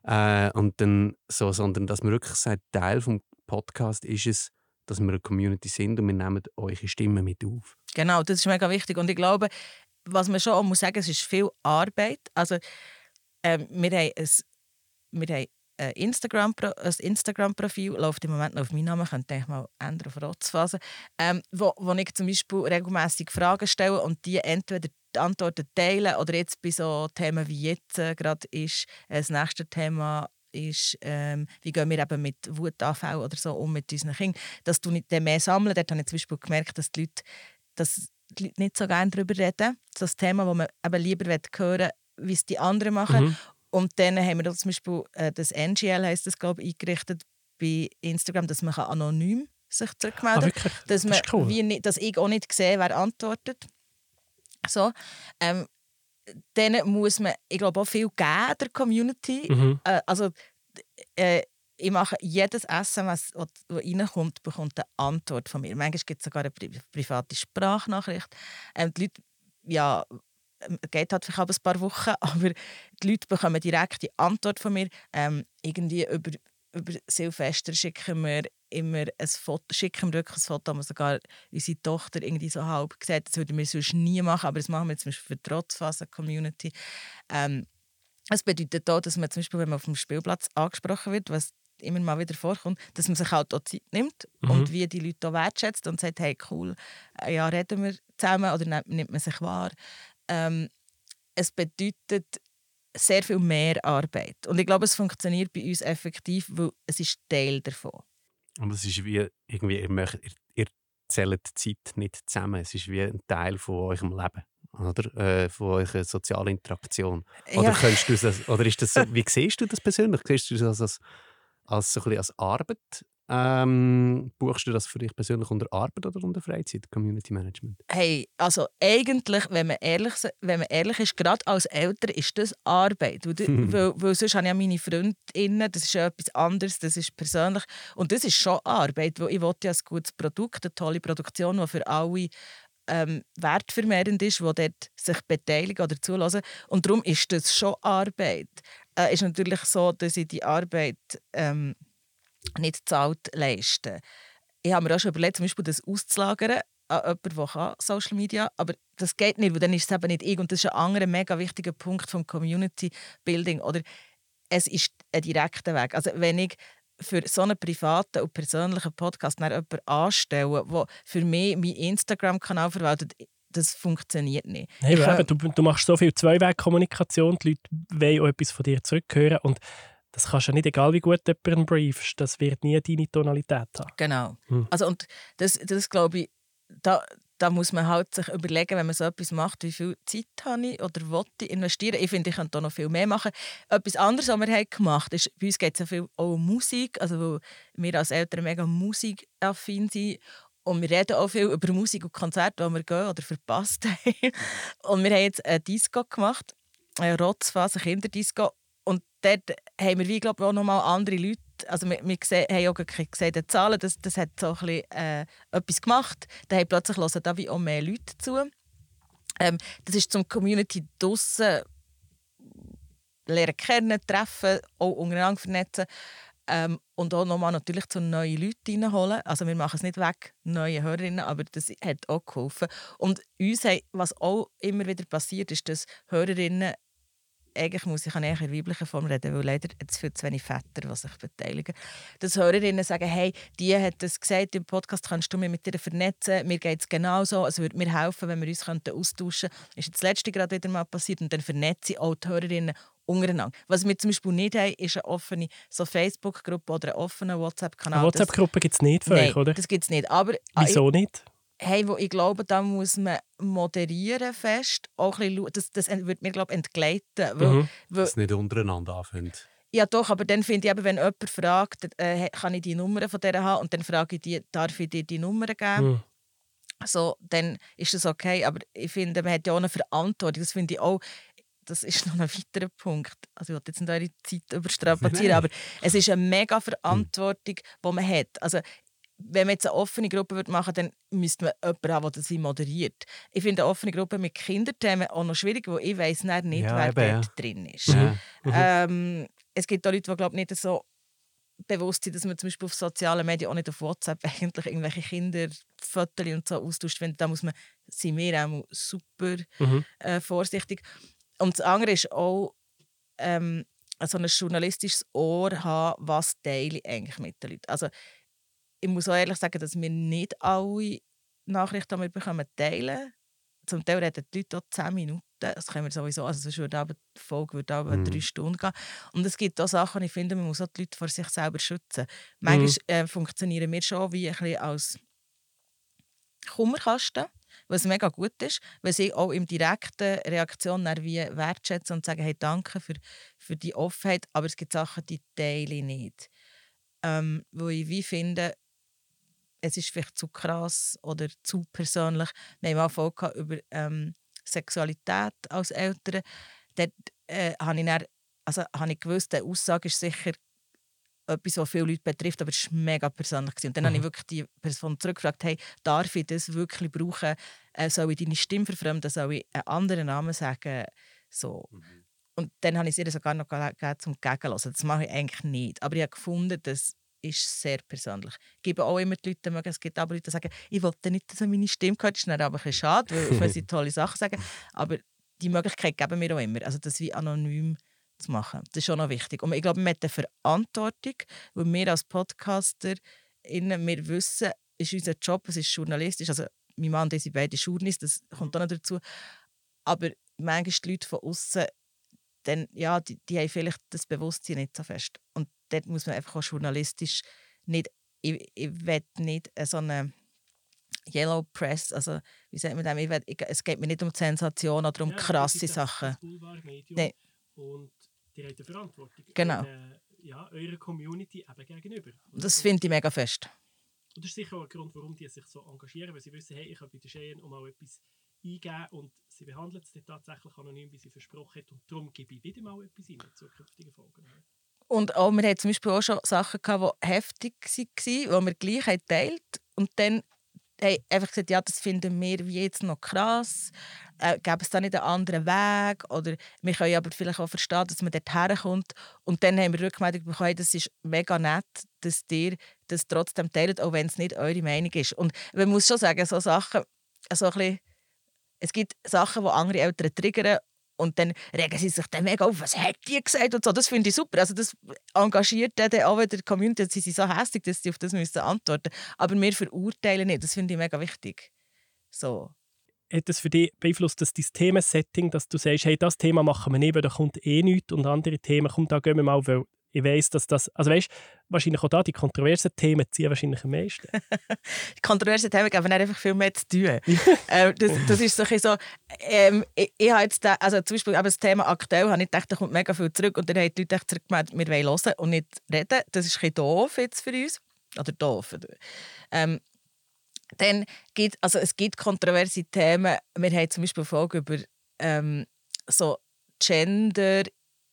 S2: Äh, und dann so, sondern dass man wirklich sagt, Teil des Podcast ist es, dass wir eine Community sind und wir nehmen eure Stimmen mit auf.
S3: Genau, das ist mega wichtig. Und ich glaube, was man schon auch muss sagen, es ist viel Arbeit. Also, äh, wir haben ein, wir haben ein Instagram-Profil Instagram läuft im Moment noch auf meinen Namen, könnte ich mal ändern auf Rotzphase, ähm, wo, wo ich zum Beispiel regelmäßig Fragen stelle und die entweder die Antworten teilen oder jetzt bei so Themen wie jetzt äh, gerade ist, äh, das nächste Thema ist, ähm, wie gehen wir eben mit Wutanfällen oder so um mit unseren Kindern, dass du nicht mehr sammeln. Dort habe ich zum Beispiel gemerkt, dass die Leute, dass die Leute nicht so gerne darüber reden. Das Thema, das man eben lieber hören wie es die anderen machen. Mhm. Und dann haben wir zum Beispiel äh, das NGL heißt das, glaube ich, eingerichtet bei Instagram, dass man anonym sich zurückmelden kann. Ah, dass, man, cool. wie nicht, dass ich auch nicht sehe, wer antwortet. So. Ähm, dann muss man, ich glaube, auch viel geben der Community. Mhm. Äh, also, äh, ich mache jedes SMS, das reinkommt, bekommt eine Antwort von mir. Manchmal gibt es sogar eine private Sprachnachricht. Ähm, die Leute ja, geht halt vielleicht ein paar Wochen, aber die Leute bekommen direkt die Antwort von mir. Ähm, irgendwie über, über Silvester schicken wir immer ein Foto, schicken wir wirklich ein Foto, wo sogar unsere Tochter irgendwie so halb gesagt das würden wir sonst nie machen, aber das machen wir zum Beispiel für die Trotzphasen-Community. Ähm, das bedeutet auch, dass man zum Beispiel, wenn man auf dem Spielplatz angesprochen wird, was immer mal wieder vorkommt, dass man sich halt auch Zeit nimmt mhm. und wie die Leute auch wertschätzt und sagt, hey cool, äh, ja, reden wir zusammen oder nimmt man sich wahr ähm, es bedeutet sehr viel mehr Arbeit. Und ich glaube, es funktioniert bei uns effektiv, weil es ist Teil davon.
S2: Und es ist wie irgendwie, ihr, möchtet, ihr, ihr zählt die Zeit nicht zusammen. Es ist wie ein Teil von eurem Leben. Oder? Äh, von eurer sozialen Interaktion. Oder, ja. du das, oder ist das wie siehst du das persönlich? Siehst du das als, als, so ein als Arbeit Ähm, buchst du das für dich persönlich unter Arbeit oder unter Freizeit, Community Management?
S3: Hey, also eigentlich, wenn man ehrlich, wenn man ehrlich ist, gerade als Eltern ist das Arbeit. Weil, weil, weil sonst habe ich ja meine Freundinnen, das ist ja etwas anderes, das ist persönlich. Und das ist schon Arbeit, weil ich wollte ja ein gutes Produkt, eine tolle Produktion, die für alle ähm, wertvermehrend ist, die dort sich beteiligen oder zulassen. Und darum ist das schon Arbeit. Es äh, ist natürlich so, dass ich die Arbeit ähm, nicht zahlt leisten Ich habe mir auch schon überlegt, zum Beispiel das auszulagern an jemanden, der kann, Social Media aber das geht nicht, weil dann ist es eben nicht ich. Und das ist ein anderer mega wichtiger Punkt vom Community Building. Oder es ist ein direkter Weg. Also wenn ich für so einen privaten und persönlichen Podcast jemanden anstelle, der für mich meinen Instagram-Kanal verwaltet, das funktioniert nicht.
S1: Hey, eben, du, du machst so viel Zweiweg-Kommunikation, die Leute wollen auch etwas von dir zurückhören und das kannst du nicht, egal wie gut du jemanden briefst, das wird nie deine Tonalität haben.
S3: Genau. Hm. Also und das, das glaube ich, da, da muss man halt sich überlegen, wenn man so etwas macht, wie viel Zeit habe ich oder will ich investieren. Ich finde, ich könnte da noch viel mehr machen. Etwas anderes, was wir haben gemacht haben, ist, bei uns geht es ja viel auch um Musik, also wir als Eltern mega musikaffin sind und wir reden auch viel über Musik und Konzerte, die wir gehen oder verpasst haben. und wir haben jetzt eine Disco gemacht, eine Rotzphase Kinderdisco und dort haben wir, wie glaube ich, auch nochmal andere Leute. Also wir, wir sehen, haben auch gesehen, die Zahlen, das, das hat so ein bisschen, äh, etwas gemacht. Da haben plötzlich hören da wie auch mehr Leute zu. Ähm, das ist zum Community draussen lernen kennen, treffen, auch untereinander vernetzen. Ähm, und auch nochmal natürlich zu neuen Leuten reinholen. Also wir machen es nicht weg, neue Hörerinnen, aber das hat auch geholfen. Und uns, was auch immer wieder passiert, ist, dass Hörerinnen eigentlich muss ich an eher weiblichen Form reden, weil leider jetzt viel zu wenig Väter, die sich beteiligen. Dass Hörerinnen sagen, hey, die hat das gesagt im Podcast, kannst du mich mit dir vernetzen, mir geht es genauso, es würde mir helfen, wenn wir uns austauschen könnten. Das ist das letzte gerade wieder mal passiert und dann vernetze ich auch die Hörerinnen untereinander. Was wir zum Beispiel nicht haben, ist eine offene so Facebook-Gruppe oder einen offenen WhatsApp-Kanal.
S1: Eine WhatsApp-Gruppe gibt es nicht für
S3: Nein,
S1: euch, oder?
S3: das gibt es nicht. Aber,
S1: Wieso nicht?
S3: Hey, wo ich glaube, da muss man moderieren fest. Auch ein bisschen, das, das wird mir glaube entgleiten. Weil,
S2: mhm. weil, Dass es nicht untereinander anfängt.
S3: Ja doch, aber dann finde ich eben, wenn jemand fragt, äh, kann ich die Nummer von der haben und dann frage ich die, darf ich dir die Nummer geben? Mhm. So, dann ist das okay. Aber ich finde, man hat ja auch eine Verantwortung. Das finde ich auch, das ist noch ein weiterer Punkt. Also ich will jetzt nicht eure Zeit überstrapazieren, aber es ist eine mega Verantwortung, die man hat. Also wenn man jetzt eine offene Gruppe machen würde, dann müsste man jemanden haben, der sie moderiert. Ich finde eine offene Gruppe mit Kinderthemen auch noch schwierig, weil ich weiß nicht, ja, wer eben, dort ja. drin ist. Ja. Mhm. Ähm, es gibt auch Leute, die glaube nicht so bewusst sind, dass man zum Beispiel auf sozialen Medien auch nicht auf WhatsApp eigentlich irgendwelche Kinderfotos und so austauscht. Da muss man, sind wir auch super mhm. äh, vorsichtig. Und das andere ist auch, ähm, so ein journalistisches Ohr haben, was teile ich eigentlich mit den Leuten. Also ich muss auch ehrlich sagen, dass wir nicht alle Nachrichten, die wir bekommen, teilen. Zum Teil reden die Leute auch 10 Minuten. Das können wir sowieso. Also sonst würde aber die Folge würde aber mhm. drei Stunden gehen. Und es gibt auch Sachen, ich finde, man muss auch die Leute vor sich selber schützen. Manchmal mhm. äh, funktionieren wir schon wie ein bisschen als Kummerkasten, was mega gut ist, weil sie auch im direkten Reaktion wie wertschätzen und sagen, hey, danke für, für die Offenheit, aber es gibt Sachen, die teile ich nicht. Ähm, wo ich wie finde, es ist vielleicht zu krass oder zu persönlich. Wir haben Folge über ähm, Sexualität als Eltern. Dort äh, habe ich, dann, also, habe ich gewusst, die Aussage ist sicher etwas, was viele Leute betrifft, aber es war mega persönlich. Und dann mhm. habe ich mhm. wirklich die Person zurückgefragt, hey, darf ich das wirklich brauchen? Äh, soll ich deine Stimme verfremden? Soll ich einen anderen Namen sagen? So. Mhm. Und dann habe ich ihr sogar noch gegeben, zum Gegenhören. Das mache ich eigentlich nicht. Aber ich habe gefunden, dass ist sehr persönlich. Ich gebe auch immer die Leute mögen. Es gibt aber Leute, die sagen, ich wollte nicht, dass meine Stimme gehört. Das ist dann aber ein bisschen schade, weil sie tolle Sachen sagen. Aber die Möglichkeit geben wir auch immer. Also das wie anonym zu machen. Das ist auch noch wichtig. Und ich glaube, wir haben eine Verantwortung, weil wir als Podcaster wir wissen, ist unser Job, es ist journalistisch. Also mein Mann und ich sind beide Journalisten, das kommt auch noch dazu. Aber manchmal die Leute von außen dann, ja, die, die haben vielleicht das Bewusstsein nicht so fest. Und dort muss man einfach auch journalistisch nicht, ich, ich will nicht so eine Yellow Press, also wie sagt man das, ich will, ich, es geht mir nicht um Sensation oder um ja, krasse Sachen.
S1: Nein. Und die haben Verantwortung.
S3: Genau.
S1: In, ja, eurer Community eben gegenüber.
S3: Das finde ich mega fest.
S1: Und das ist sicher auch ein Grund, warum die sich so engagieren, weil sie wissen, hey, ich habe bei der Cheyenne um mal etwas eingeben und sie behandelt es tatsächlich anonym, wie sie versprochen hat und darum gebe ich wieder mal etwas in zukünftigen Folgen.
S3: Und auch, wir hatten zum Beispiel auch schon Sachen, gehabt, die heftig waren, die wir gleich teilt und dann haben einfach gesagt, ja, das finden wir wie jetzt noch krass. Äh, gäbe es da nicht einen anderen Weg? Oder wir können aber vielleicht auch verstehen, dass man dort herkommt. Und dann haben wir Rückmeldung bekommen, das ist mega nett, dass ihr das trotzdem teilt, auch wenn es nicht eure Meinung ist. Und man muss schon sagen, so Sachen, so ein bisschen, es gibt Sachen, die andere Eltern triggern und dann regen sie sich dann mega auf, was hat die gesagt und so. Das finde ich super. Also das engagiert dann auch wieder die Community. Sie sind so hässlich, dass sie auf das müssen antworten müssen. Aber wir verurteilen nicht. Das finde ich mega wichtig. So.
S1: Hat das für dich beeinflusst, dass dein Themensetting, dass du sagst, hey, das Thema machen wir nicht, weil da kommt eh nichts und andere Themen, kommt da gehen wir mal, weil ich weiß, dass das, also weißt, wahrscheinlich auch da die kontroversen Themen ziehen wahrscheinlich am meisten.
S3: die kontroversen Themen geben einfach viel mehr zu tun. ähm, das, das ist so, so ähm, ich, ich habe jetzt, da, also zum Beispiel das Thema aktuell, habe ich gedacht, da kommt mega viel zurück und dann haben die Leute zurückgemeldet, wir wollen hören und nicht reden. Das ist ein bisschen doof jetzt für uns. Oder doof. Ähm, dann gibt, also es gibt kontroverse Themen. Wir haben zum Beispiel Folge über ähm, so Gender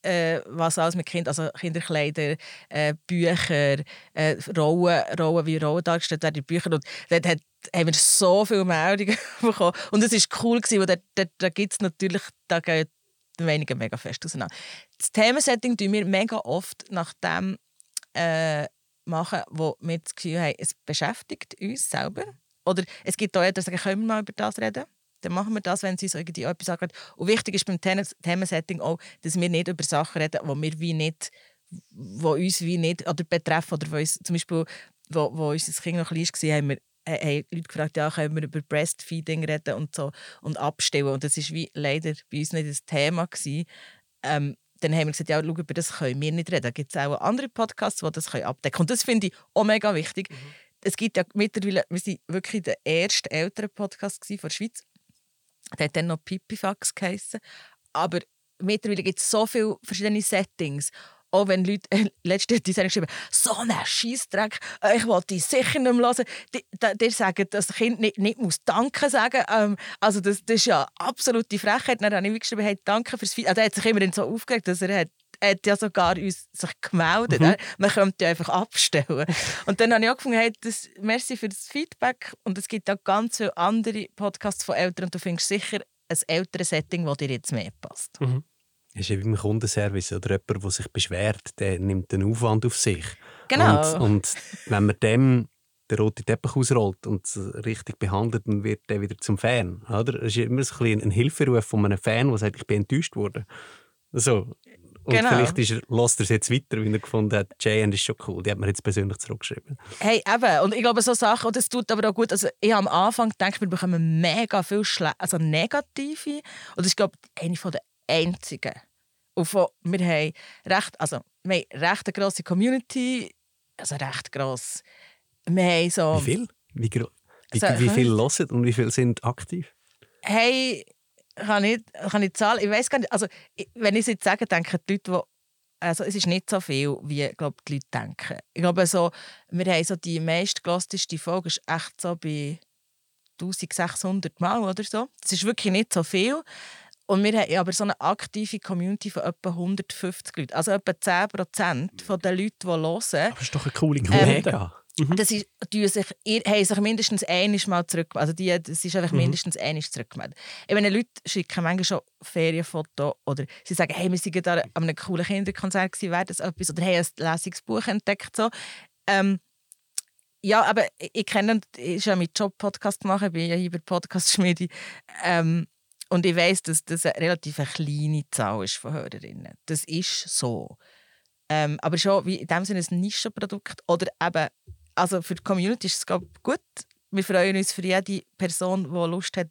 S3: äh, was alles mit Kindern, also Kinderkleider, äh, Bücher, äh, Rollen, Rollen, wie Rollen dargestellt werden in Büchern. Und dort hat, haben wir so viele Meldungen bekommen. Und es war cool, gewesen, weil da, da, da gibt es natürlich, da gehen die Meinungen mega fest auseinander. Das Themensetting tun wir mega oft nach dem äh, machen, wo wir das Gefühl haben, es beschäftigt uns selber. Oder es gibt auch die sagen, können wir mal über das reden? Dann machen wir das, wenn sie so irgendwie etwas sagen. Und wichtig ist beim Themensetting auch, dass wir nicht über Sachen reden, wo wir wie nicht, wo uns wie nicht oder betreffen oder wo uns zum Beispiel, wo, wo unser Kind noch klein war, haben wir äh, haben Leute gefragt, ja, können wir über Breastfeeding reden und so und abstellen. Und das ist wie leider bei uns nicht das Thema gewesen. Ähm, dann haben wir gesagt, ja, schau, über das können wir nicht reden. Da gibt es auch andere Podcasts, die das können abdecken können. Und das finde ich auch mega wichtig. Mhm. Es gibt ja mittlerweile, wir waren wirklich der erste ältere Podcast von der Schweiz. Der hat dann noch Pipifax geheissen. Aber mittlerweile gibt es so viele verschiedene Settings. Auch wenn Leute, äh, letzte haben geschrieben, so ein Scheissdreck, äh, ich wollte die sicher nicht mehr hören. Die, die, die sagen, dass das Kind nicht, nicht muss Danke sagen ähm, Also das, das ist ja absolute Frechheit. Dann habe ich geschrieben, hey, danke fürs Feedback. Also er hat sich immer so aufgeregt, dass er hat hat ja sogar uns sich gemeldet. Mhm. Man könnte ja einfach abstellen. Und dann habe ich auch gefunden, hey, das, merci für das Feedback. Und es gibt auch ganz viele andere Podcasts von Eltern. Und du findest sicher ein älteres Setting, das dir jetzt mehr passt.
S2: Mhm. Das ist wie beim Kundenservice oder jemand, der sich beschwert, der nimmt den Aufwand auf sich.
S3: Genau.
S2: Und, und wenn man dem den roten Teppich ausrollt und richtig behandelt, dann wird der wieder zum Fan. Oder? Es ist immer so ein, ein Hilferuf von einem Fan, der sagt, ich bin enttäuscht worden. So. Und genau. vielleicht ist er, lässt er es jetzt weiter, weil er gefunden hat, Jane ist schon cool. Die hat mir jetzt persönlich zurückgeschrieben.
S3: Hey, eben. Und ich glaube, so Sachen, und das tut aber auch gut. Also, ich habe am Anfang gedacht, wir bekommen mega viel Schle also negative. Und das ist, glaube ich, eine der einzigen. Und von, wir haben recht, also, wir haben recht eine grosse Community. Also recht gross. Wir haben so...
S2: Wie viel? Wie, wie, also, wie viel hören und wie viele sind aktiv?
S3: Hey, kann ich, kann ich zahlen. Ich weiß gar nicht. Also, wenn ich es jetzt sage, denken die Leute, die also es ist nicht so viel, wie glaub, die Leute denken. Ich glaube, so, wir haben so die meistgelosteste Folge ist echt so bei 1600 Mal oder so. Das ist wirklich nicht so viel. Und wir haben aber so eine aktive Community von etwa 150 Leuten. Also etwa 10 Prozent der Leute, die hören.
S1: Das ist doch eine coole Quote.
S3: Ähm, Mhm. Das ist, die sich, haben sich mindestens einmal mal zurück, also die, das ist einfach mhm. mindestens einmal zurückgemeldet. Ich meine, Leute schicken manchmal schon Ferienfotos oder sie sagen, hey, wir sind da an einem coolen Kinderkonzert gewesen, wäre das etwas, oder hey, ein Lesungsbuch entdeckt, so. Ähm, ja, aber ich, kenne, ich habe meinen Job Podcast gemacht, ich bin ja hier bei Podcast Schmiede, ähm, und ich weiß, dass das eine relativ kleine Zahl ist von Hörerinnen. Das ist so. Ähm, aber schon wie in dem Sinne ein Nischenprodukt oder eben also für die Community ist es gut. Wir freuen uns für jede Person, die Lust hat,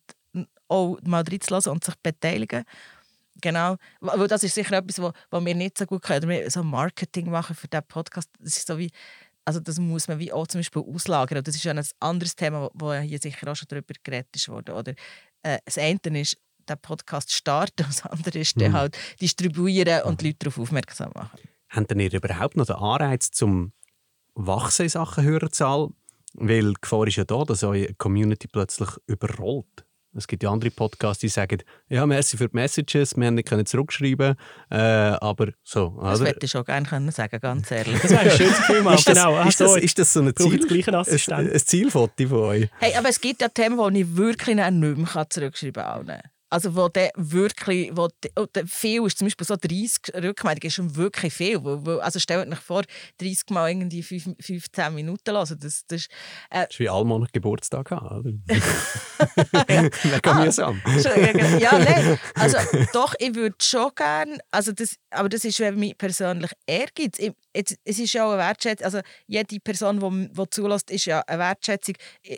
S3: auch mal reinzulassen und sich beteiligen. Genau, weil das ist sicher etwas, was wir nicht so gut können. Wir so Marketing machen für diesen Podcast. Das ist so wie, also das muss man wie auch zum Beispiel auslagern. Das ist ja ein anderes Thema, wo hier sicher auch schon darüber geredet wurde. Oder äh, das eine ist den Podcast starten, das andere ist mhm. halt distribuieren und die Leute darauf aufmerksam machen.
S2: habt ihr überhaupt noch den Anreiz zum Wachsen in Sachen Hörerzahl? Weil die Gefahr ist ja da, dass eure Community plötzlich überrollt. Es gibt ja andere Podcasts, die sagen, ja, merci für die Messages, wir haben nicht zurückschreiben äh, aber so.
S3: Das oder? hätte ich schon gerne können sagen, ganz ehrlich.
S1: Das wäre ein schönes Gefühl,
S2: ist, das,
S1: genau.
S2: ist, das, ist das so ein Ziel,
S1: ein,
S2: ein Zielfoto von euch?
S3: Hey, aber es gibt ja Themen, die ich wirklich nicht mehr zurückschreiben kann. Also wo der wirklich, wo der, viel ist, zum Beispiel so 30 Rückmeldungen ist schon wirklich viel. Wo, wo, also stellt euch vor, 30 Mal irgendwie 5, 15 Minuten hören. Das, das,
S2: äh, das ist wie Alman Geburtstag haben, oder? Mega
S3: ah, mühsam. ja, nein. Also doch, ich würde schon gerne, also das, aber das ist für mich persönlich Ehrgeiz. Ich, es ist ja auch eine Wertschätzung, also jede Person, die, die zulässt, ist ja eine Wertschätzung,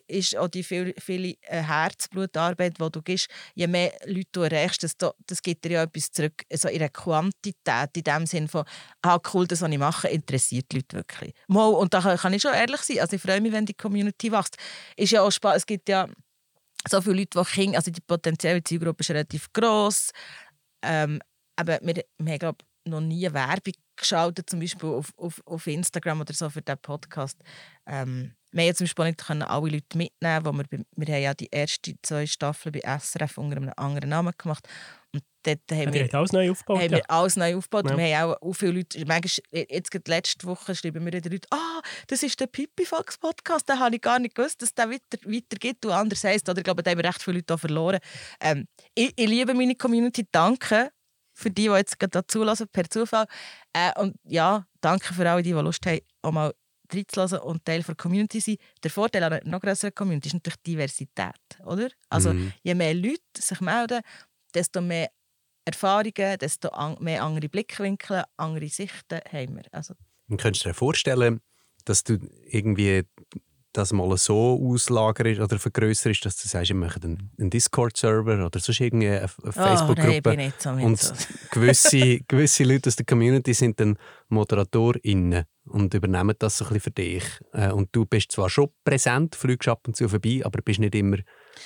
S3: ist auch die viele, viele äh, Herzblutarbeit, die du gibst. Je mehr Leute du erreichst, desto, das gibt dir ja etwas zurück, also in der Quantität, in dem Sinne von, ah cool, das, was ich mache, interessiert die Leute wirklich. Mal, und da kann ich schon ehrlich sein, also ich freue mich, wenn die Community wächst. Ist ja auch spannend, es gibt ja so viele Leute, die Kinder, also die potenzielle Zielgruppe ist relativ gross, ähm, aber wir, wir haben, glaube noch nie Werbung geschaltet, zum Beispiel auf, auf, auf Instagram oder so für diesen Podcast. Ähm, wir haben zum Beispiel nicht können alle Leute mitnehmen, wo wir, wir haben ja die ersten zwei Staffeln bei SRF unter einem anderen Namen gemacht. Und dort haben
S1: wir, alles neu aufgebaut.
S3: Haben ja. wir alles neu aufgebaut. Ja. Wir haben auch, viele Leute, manchmal, jetzt gerade letzte Woche schreiben mir die Leute, ah, das ist der Pipifax Podcast, den habe ich gar nicht gewusst, dass der weiter, weitergeht und anders heisst. Oder ich glaube, da haben wir recht viele Leute verloren. Ähm, ich, ich liebe meine Community, danke für die, die jetzt gerade dazu per Zufall. Äh, und ja, danke für alle, die, die Lust haben, auch mal reinzulassen und Teil der Community sein. Der Vorteil einer noch größeren Community ist natürlich Diversität, oder? Also mhm. je mehr Leute sich melden, desto mehr Erfahrungen, desto mehr andere Blickwinkel, andere Sichten haben wir. Also,
S2: und könntest du dir vorstellen, dass du irgendwie das mal so auslagerst oder vergrößerst, dass du sagst, wir machen einen, Discord-Server oder sonst irgendeine Facebook-Gruppe.
S3: Oh, nee, so
S2: und
S3: so.
S2: gewisse, gewisse Leute aus der Community sind dann ModeratorInnen und übernehmen das so ein bisschen für dich. Äh, und du bist zwar schon präsent, fliegst ab und zu vorbei, aber bist nicht immer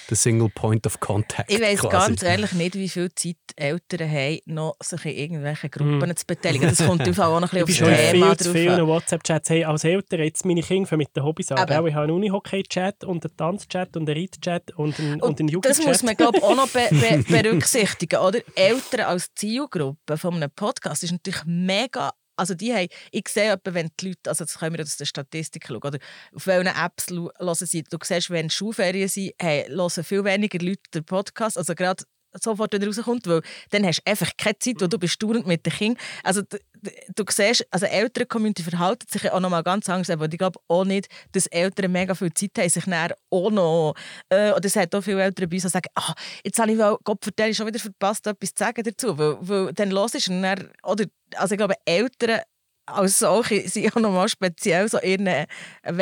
S2: der Single Point of Contact.
S3: Ich weiß ganz ehrlich nicht, wie viel Zeit Eltern haben, noch sich in irgendwelchen Gruppen mm. zu beteiligen. Das kommt auf auch noch ein bisschen
S1: aufs Thema drauf viele WhatsApp-Chats. Hey, als Eltern, jetzt meine Kinder mit den Hobbys an. Ich habe einen Unihockey-Chat und einen Tanz-Chat und einen Read-Chat und einen, und, und einen
S3: Das muss man, glaube ich, auch noch be be berücksichtigen. Oder? Eltern als Zielgruppe von einem Podcast ist natürlich mega also die haben, ich sehe etwa, wenn die Leute, also das können wir aus der Statistik schauen, oder? Auf welchen Apps hören sie, du siehst, wenn Schulferien sind, hey, hören viel weniger Leute den Podcast, also gerade sofort wieder rauskommt, weil dann hast du einfach keine Zeit, wo du bist mit den Kindern. Also du, siehst, also ältere Community verhalten sich auch noch mal ganz anders, aber ich glaube auch nicht, dass Eltern mega viel Zeit haben, sich dann auch noch, äh, oder es hat auch viele Eltern bei uns, die sagen, ah, jetzt habe ich, weil Gott vertelle, schon wieder verpasst, etwas zu sagen dazu, weil, weil dann los ist und dann, oder, also ich glaube, Eltern als solche sind ja nochmal speziell, so ihren,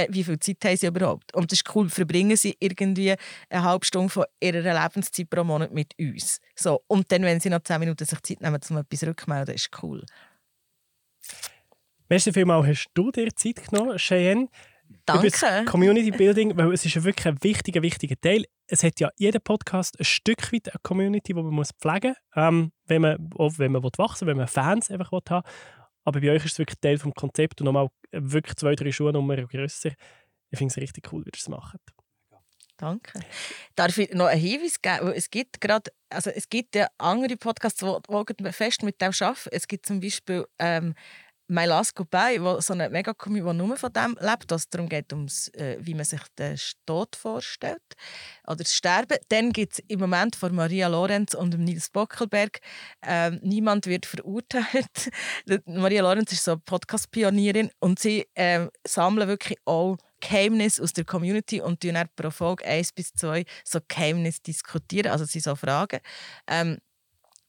S3: wie viel Zeit haben sie überhaupt. Und das ist cool, verbringen sie irgendwie eine halbe Stunde von ihrer Lebenszeit pro Monat mit uns. So. Und dann, wenn sie noch zehn Minuten sich Zeit nehmen, um etwas rückmelden, ist cool.
S1: Merci vielmals, hast du dir Zeit genommen, Cheyenne.
S3: Danke.
S1: Über Community Building, weil es ist wirklich ein wichtiger, wichtiger Teil. Es hat ja jeder Podcast ein Stück weit eine Community, die man muss pflegen muss, ähm, wenn man, auch wenn man wachsen will, wenn man Fans einfach haben will. Aber bei euch ist es wirklich Teil des Konzepts und nochmal wirklich zwei, drei Schuhnummern grösser. Ich finde es richtig cool, wie ihr es macht.
S3: Danke. Darf ich noch einen Hinweis geben? Es gibt gerade, also es gibt ja andere Podcasts, die fest mit dem arbeiten. Es gibt zum Beispiel ähm, My Last Goodbye, wo so eine mega die nur von dem lebt, dass es darum geht, ums, äh, wie man sich den Tod vorstellt oder das Sterben. Dann gibt es im Moment von Maria Lorenz und Nils Bockelberg äh, «Niemand wird verurteilt». Maria Lorenz ist so Podcast-Pionierin und sie äh, sammeln wirklich auch Geheimnisse aus der Community und die dann pro Folge eins bis zwei so Geheimnisse diskutieren, also sie so Fragen. Ähm,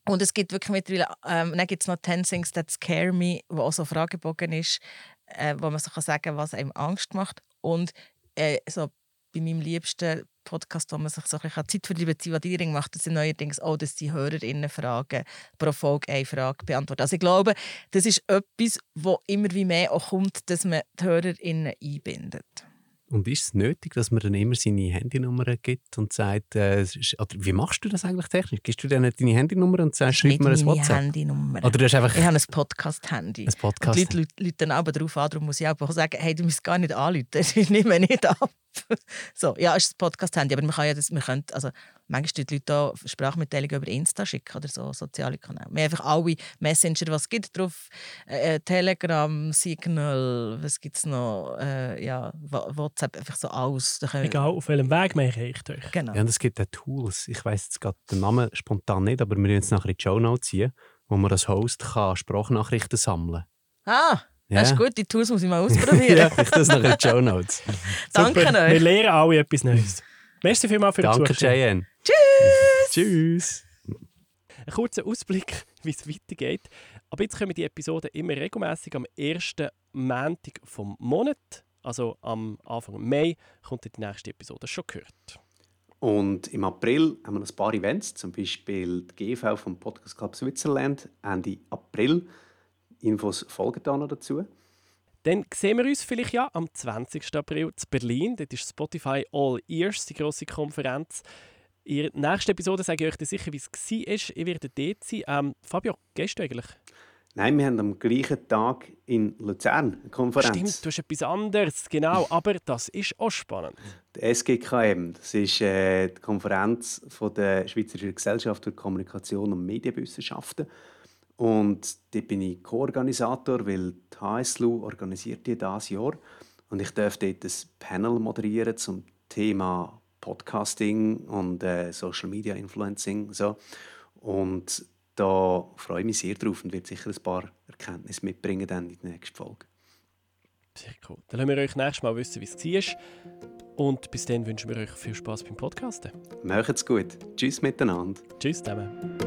S3: und es gibt wirklich mittlerweile, ähm, dann gibt es noch 10 Things That Scare Me, wo auch so Fragebogen ist, äh, wo man so kann sagen kann, was einem Angst macht. Und äh, so bei meinem liebsten Podcast, wo man sich so ein bisschen Zeit für die Beziehung macht, das sind neuerdings auch, dass die HörerInnen Fragen pro Folge eine Frage beantworten. Also ich glaube, das ist etwas, wo immer wie mehr auch kommt, dass man die HörerInnen einbindet.
S2: Und ist es nötig, dass man dann immer seine Handynummer gibt und sagt, äh, oder wie machst du das eigentlich technisch? Gibst du denen deine Handynummer und sagst, schreib mir ein WhatsApp?
S3: Handynummer.
S2: Oder du hast einfach
S3: ich habe ein Podcast-Handy.
S2: ein Podcast.
S3: Die Leute dann aber darauf an, darum muss ich auch sagen, hey, du musst gar nicht anrufen, ich nehme nicht ab. so, ja, es ist ein Podcast-Handy, aber man kann ja das, man könnte, also manchmal die Leute da Sprachmitteilungen über Insta schicken oder so, soziale Kanäle. Wir haben einfach alle Messenger, was gibt drauf, äh, Telegram, Signal, was gibt es noch, äh, ja, WhatsApp, einfach so alles.
S1: Egal, auf welchem Weg man erreicht euch.
S3: Genau.
S2: Ja, und es gibt auch Tools. Ich weiss jetzt gerade den Namen spontan nicht, aber wir werden jetzt nachher in die Show Notes ziehen, wo man als Host kann Sprachnachrichten sammeln
S3: Ah,
S2: Ja.
S3: das ist gut, die Tools muss ich mal ausprobieren.
S2: ja, ich das nachher in die Show Notes.
S3: Danke
S1: Super. Wir
S3: euch.
S1: lernen alle etwas Neues. Merci vielmals für
S2: Danke,
S1: das Zuschauen.
S2: JN.
S3: Tschüss!
S2: Tschüss.
S1: Ein kurzer Ausblick, wie es weitergeht. Aber jetzt kommen die Episoden immer regelmäßig am ersten Montag vom Monat. Also am Anfang Mai kommt die nächste Episode schon gehört.
S2: Und im April haben wir noch ein paar Events, zum Beispiel die GV vom Podcast Club Switzerland Ende April. Infos folgen da noch dazu.
S1: Dann sehen wir uns vielleicht ja am 20. April zu Berlin. Dort ist Spotify All Ears, die grosse Konferenz. In der nächsten Episode sage ich euch dann sicher, wie es war. Ich werde dort sein. Ähm, Fabio, gehst du eigentlich?
S2: Nein, wir haben am gleichen Tag in Luzern eine Konferenz.
S1: Stimmt, du hast etwas anderes. Genau, aber das ist auch spannend.
S2: Die SGKM, das ist äh, die Konferenz von der Schweizerischen Gesellschaft für Kommunikation und Medienwissenschaften. Und da bin ich Co-Organisator, weil die HSLU organisiert die dieses Jahr. Und ich darf dort ein Panel moderieren zum Thema Podcasting und äh, Social Media Influencing. So. Und da freue ich mich sehr drauf und werde sicher ein paar Erkenntnisse mitbringen dann in der nächsten Folge.
S1: Sehr cool. Dann lassen wir euch nächstes Mal wissen, wie es war. Und bis dann wünschen wir euch viel Spaß beim Podcasten.
S2: Macht's gut. Tschüss miteinander.
S1: Tschüss zusammen.